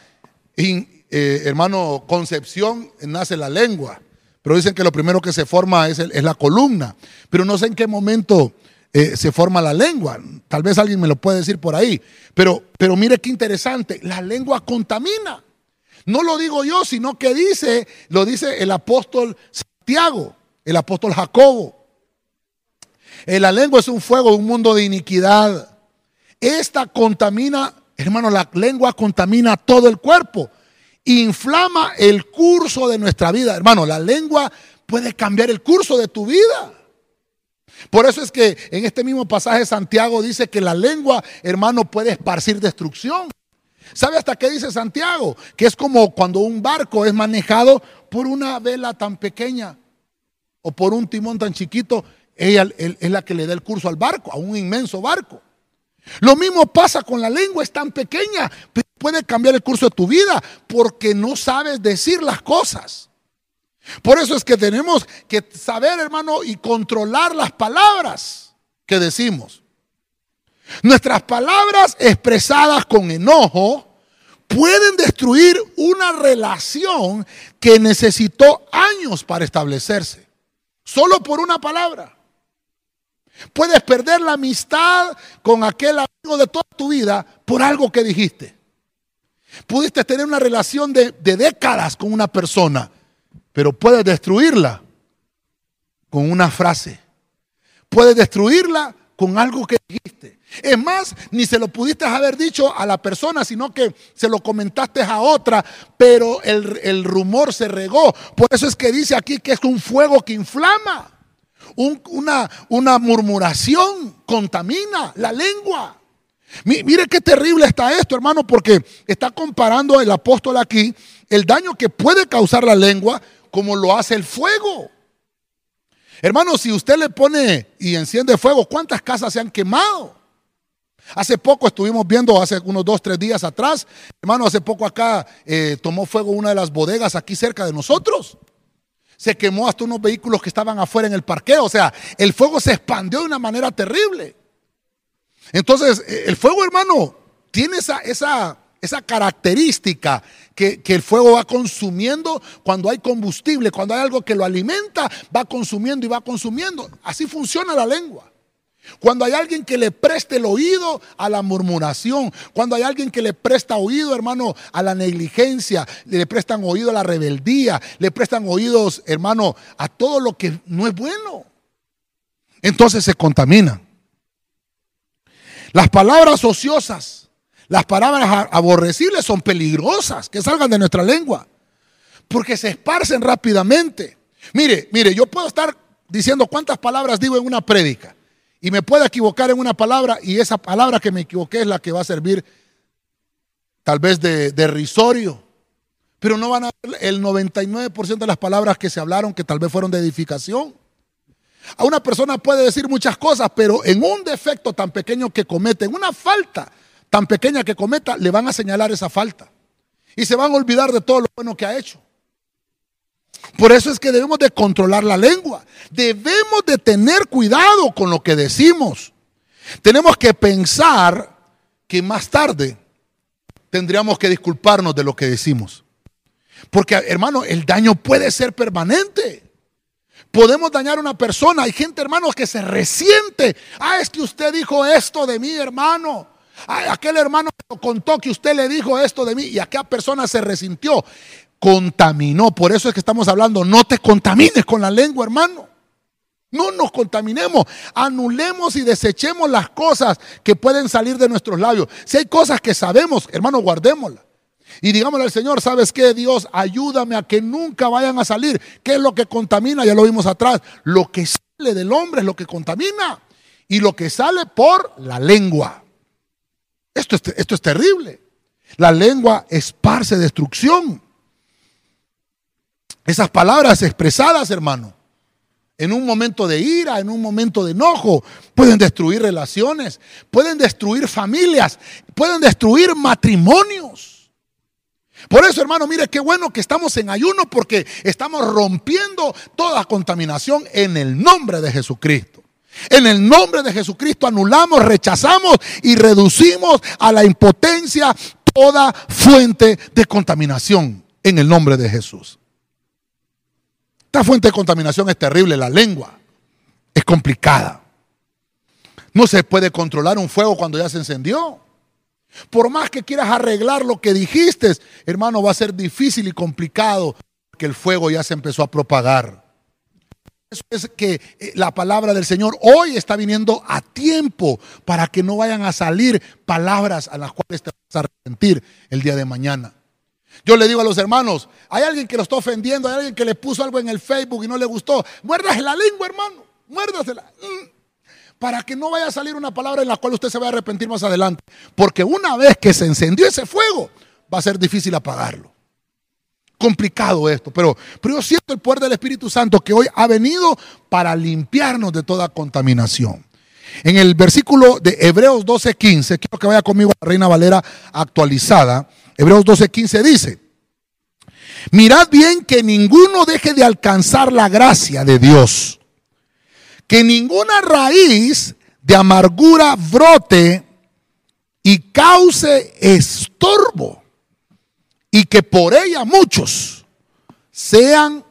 Speaker 2: eh, hermano, concepción nace la lengua. Pero dicen que lo primero que se forma es la columna. Pero no sé en qué momento eh, se forma la lengua. Tal vez alguien me lo puede decir por ahí. Pero, pero mire qué interesante, la lengua contamina. No lo digo yo, sino que dice, lo dice el apóstol Santiago, el apóstol Jacobo. Eh, la lengua es un fuego, un mundo de iniquidad. Esta contamina, hermano, la lengua contamina todo el cuerpo. Inflama el curso de nuestra vida. Hermano, la lengua puede cambiar el curso de tu vida. Por eso es que en este mismo pasaje Santiago dice que la lengua, hermano, puede esparcir destrucción. ¿Sabe hasta qué dice Santiago? Que es como cuando un barco es manejado por una vela tan pequeña o por un timón tan chiquito, ella es la que le da el curso al barco, a un inmenso barco. Lo mismo pasa con la lengua, es tan pequeña, pero puede cambiar el curso de tu vida porque no sabes decir las cosas. Por eso es que tenemos que saber, hermano, y controlar las palabras que decimos. Nuestras palabras expresadas con enojo pueden destruir una relación que necesitó años para establecerse. Solo por una palabra. Puedes perder la amistad con aquel amigo de toda tu vida por algo que dijiste. Pudiste tener una relación de, de décadas con una persona pero puedes destruirla con una frase. Puedes destruirla con algo que dijiste. Es más, ni se lo pudiste haber dicho a la persona, sino que se lo comentaste a otra, pero el, rumor se regó. Por eso es que dice aquí que es un fuego que inflama. una, una murmuración contamina la lengua. Mire qué terrible está esto, hermano, porque está comparando el apóstol aquí el daño que puede causar la lengua como lo hace el fuego. Hermano, si usted le pone y enciende fuego, ¿cuántas casas se han quemado? Hace poco estuvimos viendo, hace unos dos, tres días atrás, hermano, hace poco acá eh, tomó fuego una de las bodegas aquí cerca de nosotros. Se quemó hasta unos vehículos que estaban afuera en el parqueo. O sea, el fuego se expandió de una manera terrible. Entonces, eh, el fuego, hermano, tiene esa, esa, esa característica que, el fuego va consumiendo cuando hay combustible, cuando hay algo que lo alimenta, va consumiendo y va consumiendo. Así funciona la lengua. Cuando hay alguien que le preste el oído a la murmuración, cuando hay alguien que le presta oído, hermano, a la negligencia, le prestan oído a la rebeldía, le prestan oídos, hermano, a todo lo que no es bueno. Entonces se contamina. Las palabras ociosas las palabras aborrecibles son peligrosas, que salgan de nuestra lengua, porque se esparcen rápidamente. Mire, mire, yo puedo estar diciendo cuántas palabras digo en una prédica y me puedo equivocar en una palabra y esa palabra que me equivoqué es la que va a servir tal vez de, de risorio, pero no van a ver el 99% de las palabras que se hablaron que tal vez fueron de edificación. A una persona puede decir muchas cosas, pero en un defecto tan pequeño que comete, en una falta tan pequeña que cometa, le van a señalar esa falta. Y se van a olvidar de todo lo bueno que ha hecho. Por eso es que debemos de controlar la lengua. Debemos de tener cuidado con lo que decimos. Tenemos que pensar que más tarde tendríamos que disculparnos de lo que decimos. Porque, hermano, el daño puede ser permanente. Podemos dañar a una persona. Hay gente, hermanos, que se resiente. Ah, es que usted dijo esto de mí, hermano. Aquel hermano contó que usted le dijo esto de mí y aquella persona se resintió. Contaminó. Por eso es que estamos hablando, no te contamines con la lengua, hermano. No nos contaminemos, anulemos y desechemos las cosas que pueden salir de nuestros labios. Si hay cosas que sabemos, hermano, guardémoslas. Y digámosle al Señor, ¿sabes qué? Dios, ayúdame a que nunca vayan a salir. ¿Qué es lo que contamina? Ya lo vimos atrás. Lo que sale del hombre es lo que contamina. Y lo que sale por la lengua. Esto es, esto es terrible. La lengua esparce destrucción. Esas palabras expresadas, hermano, en un momento de ira, en un momento de enojo, pueden destruir relaciones, pueden destruir familias, pueden destruir matrimonios. Por eso, hermano, mire qué bueno que estamos en ayuno porque estamos rompiendo toda contaminación en el nombre de Jesucristo. En el nombre de Jesucristo anulamos, rechazamos y reducimos a la impotencia toda fuente de contaminación en el nombre de Jesús. Esta fuente de contaminación es terrible, la lengua es complicada. No se puede controlar un fuego cuando ya se encendió. Por más que quieras arreglar lo que dijiste, hermano, va a ser difícil y complicado porque el fuego ya se empezó a propagar. Eso es que eh, la palabra del Señor hoy está viniendo a tiempo para que no vayan a salir palabras a las cuales te vas a arrepentir el día de mañana. Yo le digo a los hermanos, hay alguien que lo está ofendiendo, hay alguien que le puso algo en el Facebook y no le gustó. Muérdase la lengua, hermano. Muérdasela. Mm para que no vaya a salir una palabra en la cual usted se va a arrepentir más adelante. Porque una vez que se encendió ese fuego, va a ser difícil apagarlo. Complicado esto, pero, pero yo siento el poder del Espíritu Santo que hoy ha venido para limpiarnos de toda contaminación. En el versículo de Hebreos 12:15, quiero que vaya conmigo a la Reina Valera actualizada. Hebreos 12:15 dice: Mirad bien que ninguno deje de alcanzar la gracia de Dios que ninguna raíz de amargura brote y cause estorbo y que por ella muchos sean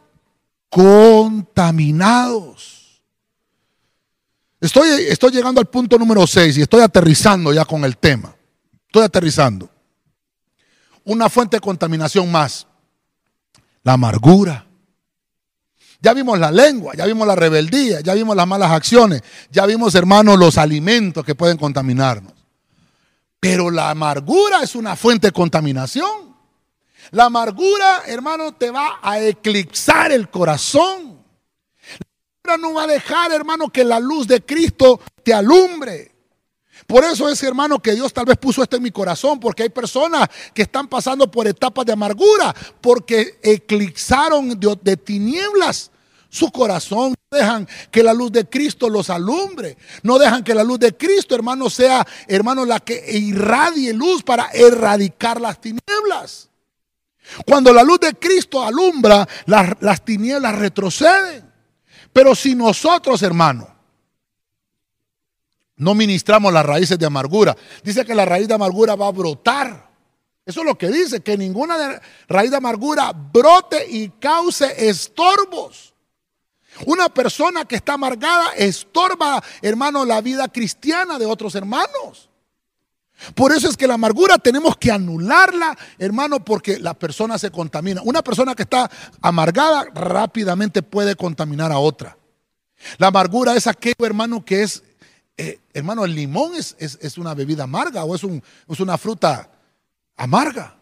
Speaker 2: contaminados. Estoy, estoy llegando al punto número 6 y estoy aterrizando ya con el tema. Estoy aterrizando. Una fuente de contaminación más. La amargura. Ya vimos la lengua, ya vimos la rebeldía, ya vimos las malas acciones, ya vimos, hermanos, los alimentos que pueden contaminarnos. Pero la amargura es una fuente de contaminación. La amargura, hermano, te va a eclipsar el corazón. La amargura no va a dejar, hermano, que la luz de Cristo te alumbre. Por eso es, hermano, que Dios tal vez puso esto en mi corazón, porque hay personas que están pasando por etapas de amargura, porque eclipsaron de, de tinieblas su corazón, no dejan que la luz de Cristo los alumbre, no dejan que la luz de Cristo, hermano, sea, hermano, la que irradie luz para erradicar las tinieblas. Cuando la luz de Cristo alumbra, las, las tinieblas retroceden. Pero si nosotros, hermano, no ministramos las raíces de amargura, dice que la raíz de amargura va a brotar. Eso es lo que dice, que ninguna raíz de amargura brote y cause estorbos. Una persona que está amargada estorba, hermano, la vida cristiana de otros hermanos. Por eso es que la amargura tenemos que anularla, hermano, porque la persona se contamina. Una persona que está amargada rápidamente puede contaminar a otra. La amargura es aquello, hermano, que es, eh, hermano, el limón es, es, una bebida amarga o es, un, es una fruta amarga.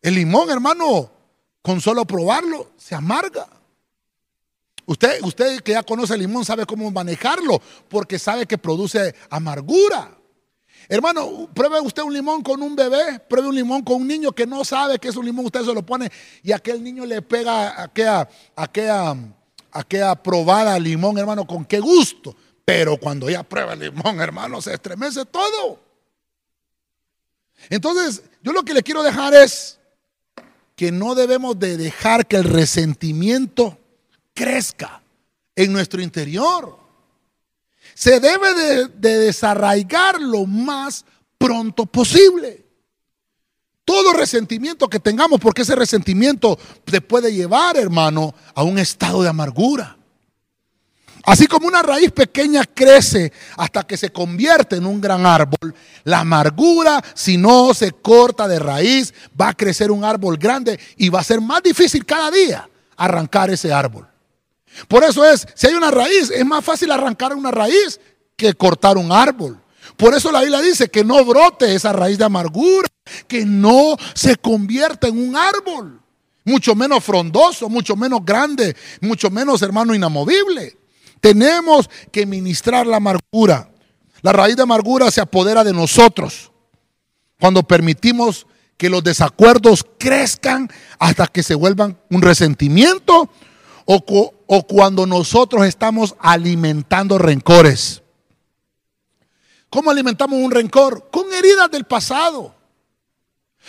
Speaker 2: El limón, hermano, con solo probarlo, se amarga. Usted, usted que ya conoce el limón sabe cómo manejarlo, porque sabe que produce amargura. Hermano, pruebe usted un limón con un bebé, pruebe un limón con un niño que no sabe que es un limón, usted se lo pone y aquel niño le pega aquella, aquella, aquella probada limón, hermano, con qué gusto. Pero cuando ya prueba el limón, hermano, se estremece todo. Entonces, yo lo que le quiero dejar es que no debemos de dejar que el resentimiento crezca en nuestro interior. Se debe de, desarraigar lo más pronto posible. Todo resentimiento que tengamos, porque ese resentimiento te puede llevar, hermano, a un estado de amargura. Así como una raíz pequeña crece hasta que se convierte en un gran árbol, la amargura, si no se corta de raíz, va a crecer un árbol grande y va a ser más difícil cada día arrancar ese árbol. Por eso es, si hay una raíz, es más fácil arrancar una raíz que cortar un árbol. Por eso la Biblia dice que no brote esa raíz de amargura, que no se convierta en un árbol, mucho menos frondoso, mucho menos grande, mucho menos hermano inamovible. Tenemos que ministrar la amargura. La raíz de amargura se apodera de nosotros cuando permitimos que los desacuerdos crezcan hasta que se vuelvan un resentimiento o, cuando nosotros estamos alimentando rencores. ¿Cómo alimentamos un rencor? Con heridas del pasado.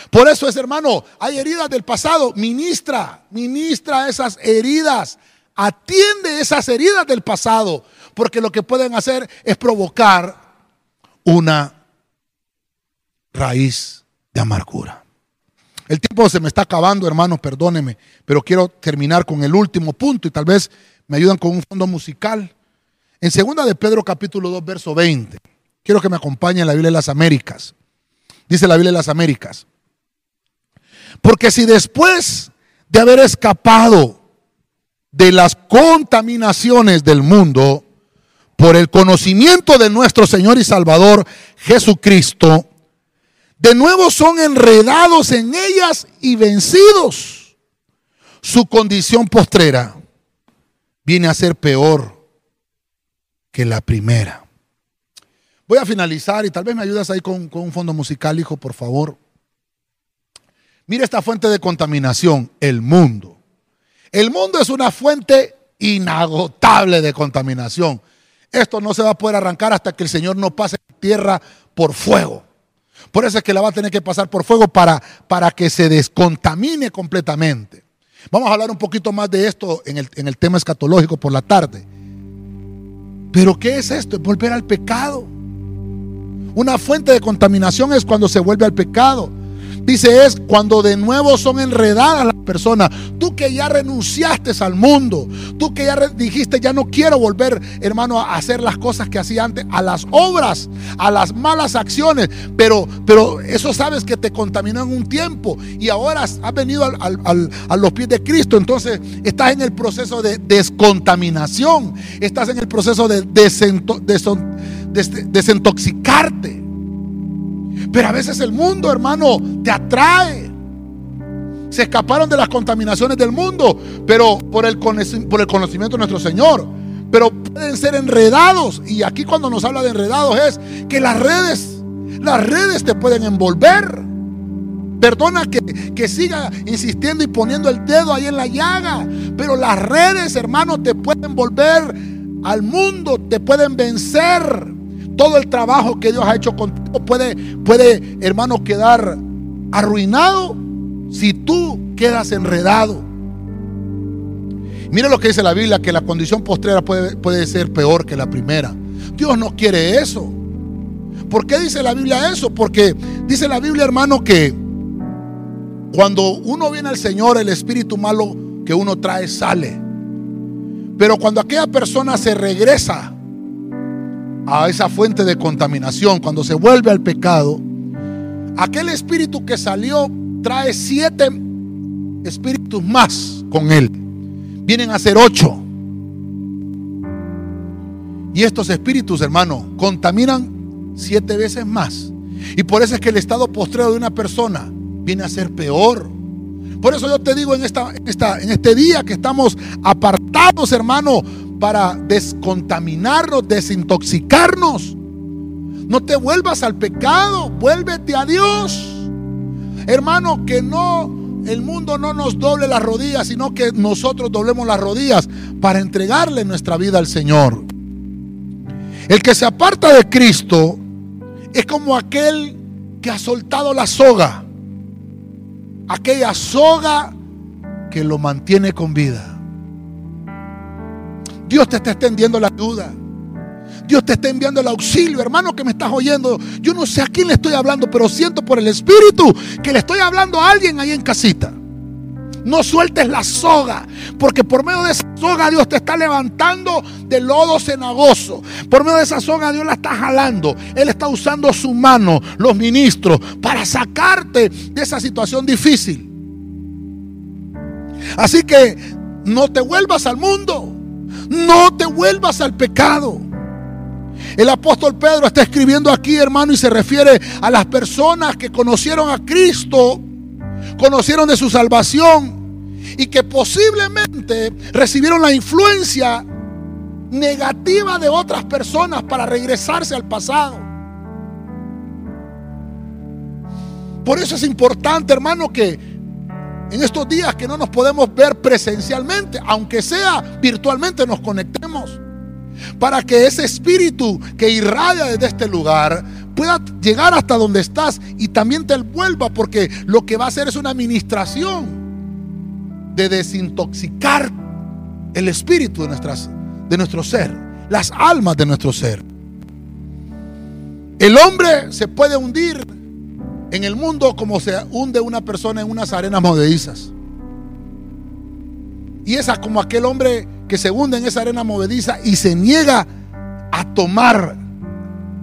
Speaker 2: Por eso es, hermano, hay heridas del pasado. Ministra, ministra esas heridas. Atiende esas heridas del pasado, porque lo que pueden hacer es provocar una raíz de amargura. El tiempo se me está acabando, hermano, perdóneme, pero quiero terminar con el último punto y tal vez me ayudan con un fondo musical. En segunda de Pedro capítulo 2, verso 20. Quiero que me acompañe en la Biblia de las Américas. Dice la Biblia de las Américas. Porque si después de haber escapado de las contaminaciones del mundo por el conocimiento de nuestro Señor y Salvador Jesucristo, de nuevo son enredados en ellas y vencidos. Su condición postrera viene a ser peor que la primera. Voy a finalizar y tal vez me ayudas ahí con, con un fondo musical, hijo, por favor. Mira esta fuente de contaminación, el mundo. El mundo es una fuente inagotable de contaminación. Esto no se va a poder arrancar hasta que el Señor no pase tierra por fuego. Por eso es que la va a tener que pasar por fuego para, para que se descontamine completamente. Vamos a hablar un poquito más de esto en el, en el tema escatológico por la tarde. Pero ¿qué es esto? Es volver al pecado. Una fuente de contaminación es cuando se vuelve al pecado. Dice es cuando de nuevo son enredadas las personas. Tú que ya renunciaste al mundo. Tú que ya dijiste ya no quiero volver, hermano, a hacer las cosas que hacía antes, a las obras, a las malas acciones. Pero, pero eso sabes que te contaminó en un tiempo y ahora has venido a los pies de Cristo. Entonces estás en el proceso de descontaminación. Estás en el proceso de desintoxicarte. Pero a veces el mundo, hermano, te atrae. Se escaparon de las contaminaciones del mundo, pero por el, por el conocimiento de nuestro Señor. Pero pueden ser enredados. Y aquí cuando nos habla de enredados es que las redes, las redes te pueden envolver. Perdona que, que, siga insistiendo y poniendo el dedo ahí en la llaga. Pero las redes, hermano, te pueden volver al mundo, te pueden vencer. Todo el trabajo que Dios ha hecho contigo puede, puede, hermano, quedar arruinado si tú quedas enredado. Mira lo que dice la Biblia, que la condición postrera puede, puede ser peor que la primera. Dios no quiere eso. ¿Por qué dice la Biblia eso? Porque dice la Biblia, hermano, que cuando uno viene al Señor, el espíritu malo que uno trae sale. Pero cuando aquella persona se regresa a esa fuente de contaminación, cuando se vuelve al pecado, aquel espíritu que salió trae siete espíritus más con él. Vienen a ser ocho. Y estos espíritus, hermano, contaminan siete veces más. Y por eso es que el estado postrero de una persona viene a ser peor. Por eso yo te digo en, esta, esta, en este día que estamos apartados, hermano, para descontaminarnos, desintoxicarnos. No te vuelvas al pecado, vuélvete a Dios. Hermano, que no el mundo no nos doble las rodillas, sino que nosotros doblemos las rodillas para entregarle nuestra vida al Señor. El que se aparta de Cristo es como aquel que ha soltado la soga, aquella soga que lo mantiene con vida. Dios te está extendiendo la ayuda. Dios te está enviando el auxilio, hermano que me estás oyendo. Yo no sé a quién le estoy hablando, pero siento por el Espíritu que le estoy hablando a alguien ahí en casita. No sueltes la soga, porque por medio de esa soga Dios te está levantando del lodo cenagoso. Por medio de esa soga Dios la está jalando. Él está usando su mano, los ministros, para sacarte de esa situación difícil. Así que no te vuelvas al mundo. No te vuelvas al pecado. El apóstol Pedro está escribiendo aquí, hermano, y se refiere a las personas que conocieron a Cristo conocieron de su salvación y que posiblemente recibieron la influencia negativa de otras personas para regresarse al pasado. Por eso es importante, hermano, que en estos días que no nos podemos ver presencialmente, aunque sea virtualmente, nos conectemos para que ese espíritu que irradia desde este lugar pueda llegar hasta donde estás y también te vuelva, porque lo que va a hacer es una administración de desintoxicar el espíritu de, nuestras, de nuestro ser, las almas de nuestro ser. El hombre se puede hundir en el mundo como se hunde una persona en unas arenas movedizas. Y esa como aquel hombre que se hunde en esa arena movediza y se niega a tomar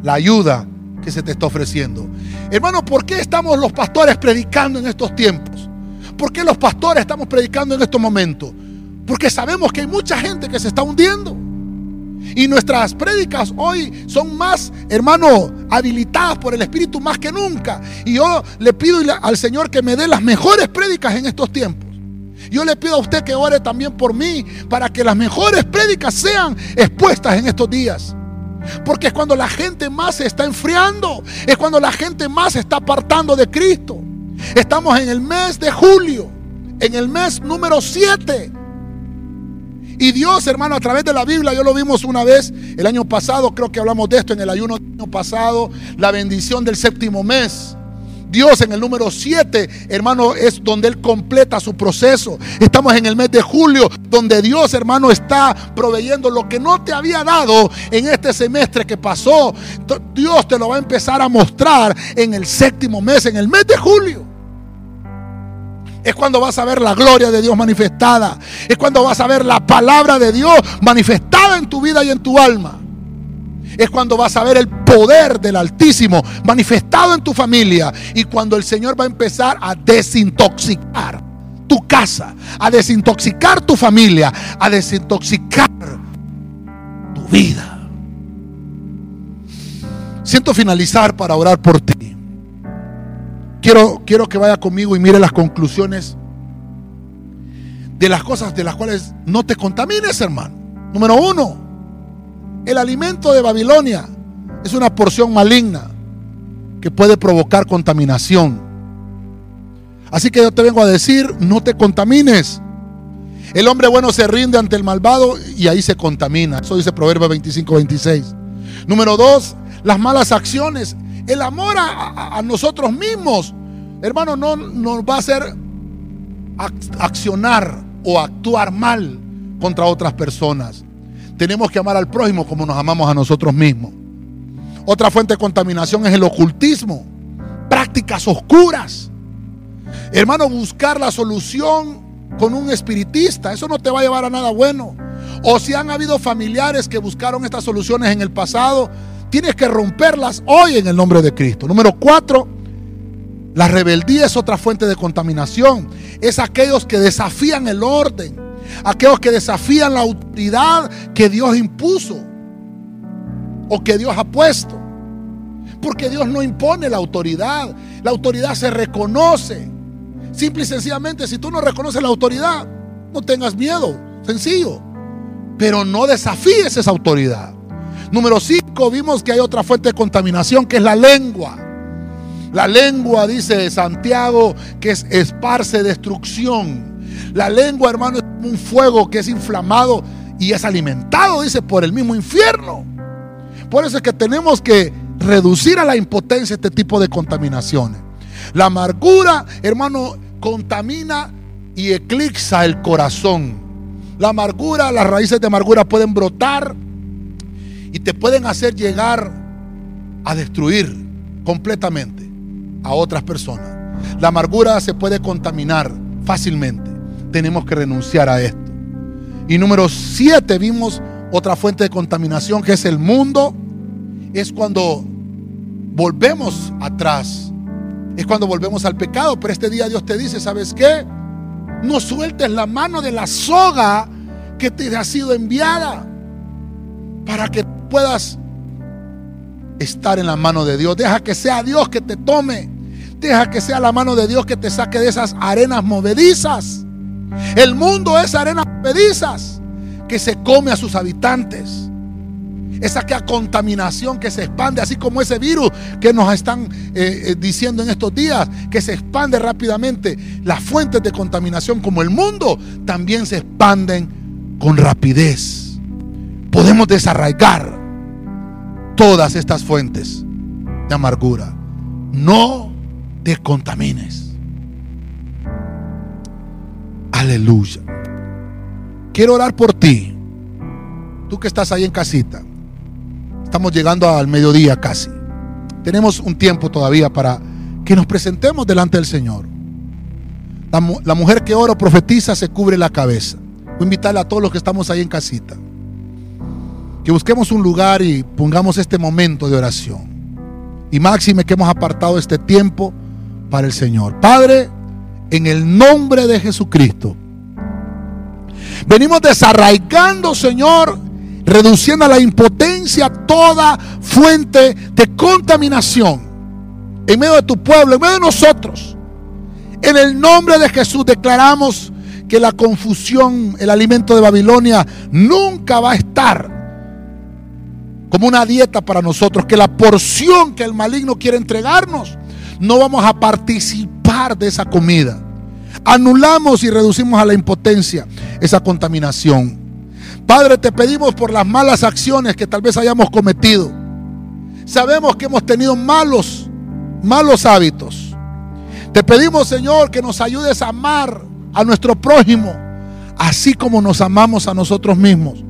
Speaker 2: la ayuda que se te está ofreciendo. Hermano, ¿por qué estamos los pastores predicando en estos tiempos? ¿Por qué los pastores estamos predicando en estos momentos? Porque sabemos que hay mucha gente que se está hundiendo. Y nuestras prédicas hoy son más, hermano, habilitadas por el Espíritu más que nunca. Y yo le pido al Señor que me dé las mejores prédicas en estos tiempos. Yo le pido a usted que ore también por mí para que las mejores prédicas sean expuestas en estos días. Porque es cuando la gente más se está enfriando, es cuando la gente más se está apartando de Cristo. Estamos en el mes de julio, en el mes número 7. Y Dios, hermano, a través de la Biblia, yo lo vimos una vez el año pasado, creo que hablamos de esto en el ayuno del año pasado, la bendición del séptimo mes. Dios en el número 7, hermano, es donde Él completa su proceso. Estamos en el mes de julio, donde Dios, hermano, está proveyendo lo que no te había dado en este semestre que pasó. Dios te lo va a empezar a mostrar en el séptimo mes, en el mes de julio. Es cuando vas a ver la gloria de Dios manifestada. Es cuando vas a ver la palabra de Dios manifestada en tu vida y en tu alma es cuando vas a ver el poder del Altísimo manifestado en tu familia y cuando el Señor va a empezar a desintoxicar tu casa, a desintoxicar tu familia, a desintoxicar tu vida. Siento finalizar para orar por ti. Quiero, quiero que vaya conmigo y mire las conclusiones de las cosas de las cuales no te contamines, hermano. Número uno, el alimento de Babilonia es una porción maligna que puede provocar contaminación. Así que yo te vengo a decir, no te contamines. El hombre bueno se rinde ante el malvado y ahí se contamina. Eso dice Proverbio 25, 26. Número dos, las malas acciones. El amor a, nosotros mismos, hermano, no nos va a hacer accionar o actuar mal contra otras personas. Tenemos que amar al prójimo como nos amamos a nosotros mismos. Otra fuente de contaminación es el ocultismo, prácticas oscuras. Hermano, buscar la solución con un espiritista, eso no te va a llevar a nada bueno. O si han habido familiares que buscaron estas soluciones en el pasado, tienes que romperlas hoy en el nombre de Cristo. Número cuatro, la rebeldía es otra fuente de contaminación. Es aquellos que desafían el orden aquellos que desafían la autoridad que Dios impuso o que Dios ha puesto. Porque Dios no impone la autoridad, la autoridad se reconoce. Simple y sencillamente, si tú no reconoces la autoridad, no tengas miedo, sencillo. Pero no desafíes esa autoridad. Número 5, vimos que hay otra fuente de contaminación que es la lengua. La lengua, dice Santiago, que es esparce destrucción. La lengua, hermano, es un fuego que es inflamado y es alimentado, dice, por el mismo infierno. Por eso es que tenemos que reducir a la impotencia este tipo de contaminaciones. La amargura, hermano, contamina y eclipsa el corazón. La amargura, las raíces de amargura pueden brotar y te pueden hacer llegar a destruir completamente a otras personas. La amargura se puede contaminar fácilmente. Tenemos que renunciar a esto. Y número siete, vimos otra fuente de contaminación que es el mundo. Es cuando volvemos atrás. Es cuando volvemos al pecado. Pero este día Dios te dice, ¿sabes qué? No sueltes la mano de la soga que te ha sido enviada para que puedas estar en la mano de Dios. Deja que sea Dios que te tome. Deja que sea la mano de Dios que te saque de esas arenas movedizas. El mundo es arenas movedizas que se come a sus habitantes. Esa que contaminación que se expande, así como ese virus que nos están eh, eh, diciendo en estos días, que se expande rápidamente. Las fuentes de contaminación como el mundo también se expanden con rapidez. Podemos desarraigar todas estas fuentes de amargura. No te contamines. Aleluya. Quiero orar por ti. Tú que estás ahí en casita. Estamos llegando al mediodía casi. Tenemos un tiempo todavía para que nos presentemos delante del Señor. La, mujer que ora profetiza se cubre la cabeza. Voy a invitarle a todos los que estamos ahí en casita. Que busquemos un lugar y pongamos este momento de oración. Y máxime que hemos apartado este tiempo para el Señor. Padre, en el nombre de Jesucristo. Venimos desarraigando, Señor, reduciendo a la impotencia toda fuente de contaminación en medio de tu pueblo, en medio de nosotros. En el nombre de Jesús declaramos que la confusión, el alimento de Babilonia, nunca va a estar como una dieta para nosotros, que la porción que el maligno quiere entregarnos no vamos a participar de esa comida. Anulamos y reducimos a la impotencia esa contaminación. Padre, te pedimos por las malas acciones que tal vez hayamos cometido. Sabemos que hemos tenido malos, malos hábitos. Te pedimos, Señor, que nos ayudes a amar a nuestro prójimo, así como nos amamos a nosotros mismos.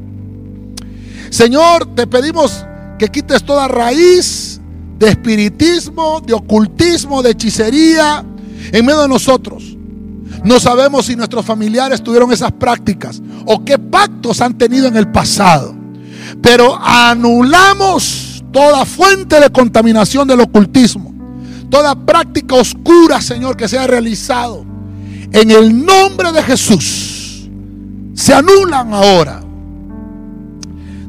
Speaker 2: Señor, te pedimos que quites toda raíz de espiritismo, de ocultismo, de hechicería en medio de nosotros. No sabemos si nuestros familiares tuvieron esas prácticas o qué pactos han tenido en el pasado. Pero anulamos toda fuente de contaminación del ocultismo. Toda práctica oscura, Señor, que se ha realizado. En el nombre de Jesús. Se anulan ahora.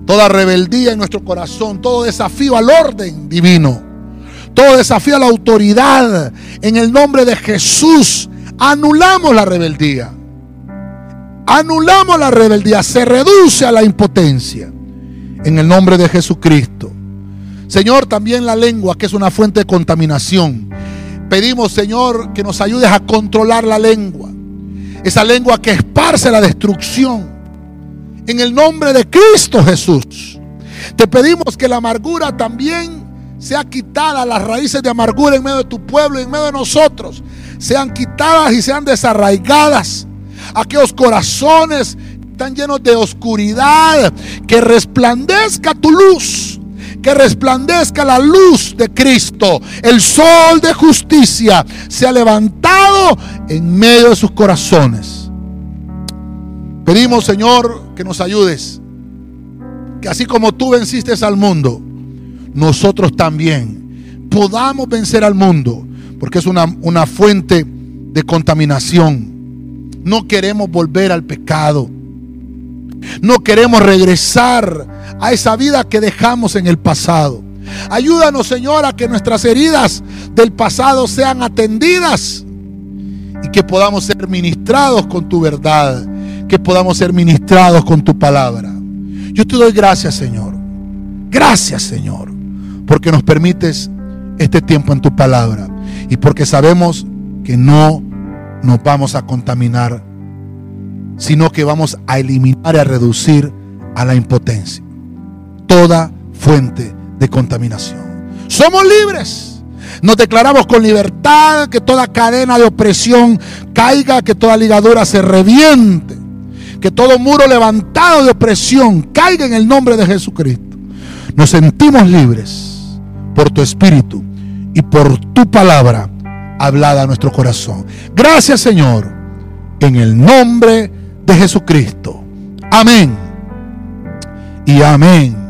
Speaker 2: Toda rebeldía en nuestro corazón, todo desafío al orden divino, todo desafío a la autoridad, en el nombre de Jesús, anulamos la rebeldía. Anulamos la rebeldía, se reduce a la impotencia. En el nombre de Jesucristo. Señor, también la lengua, que es una fuente de contaminación. Pedimos, Señor, que nos ayudes a controlar la lengua. Esa lengua que esparce la destrucción en el nombre de Cristo Jesús. Te pedimos que la amargura también sea quitada, las raíces de amargura en medio de tu pueblo en medio de nosotros, sean quitadas y sean desarraigadas. Aquellos corazones están llenos de oscuridad, que resplandezca tu luz, que resplandezca la luz de Cristo. El sol de justicia se ha levantado en medio de sus corazones. Pedimos, Señor, que nos ayudes. Que así como tú venciste al mundo, nosotros también podamos vencer al mundo. Porque es una, una fuente de contaminación. No queremos volver al pecado. No queremos regresar a esa vida que dejamos en el pasado. Ayúdanos, Señor, a que nuestras heridas del pasado sean atendidas y que podamos ser ministrados con tu verdad que podamos ser ministrados con tu palabra. Yo te doy gracias, Señor. Gracias, Señor, porque nos permites este tiempo en tu palabra y porque sabemos que no nos vamos a contaminar, sino que vamos a eliminar y a reducir a la impotencia toda fuente de contaminación. Somos libres. Nos declaramos con libertad que toda cadena de opresión caiga, que toda ligadura se reviente que todo muro levantado de opresión caiga en el nombre de Jesucristo. Nos sentimos libres por tu espíritu y por tu palabra hablada a nuestro corazón. Gracias Señor, en el nombre de Jesucristo. Amén. Y amén.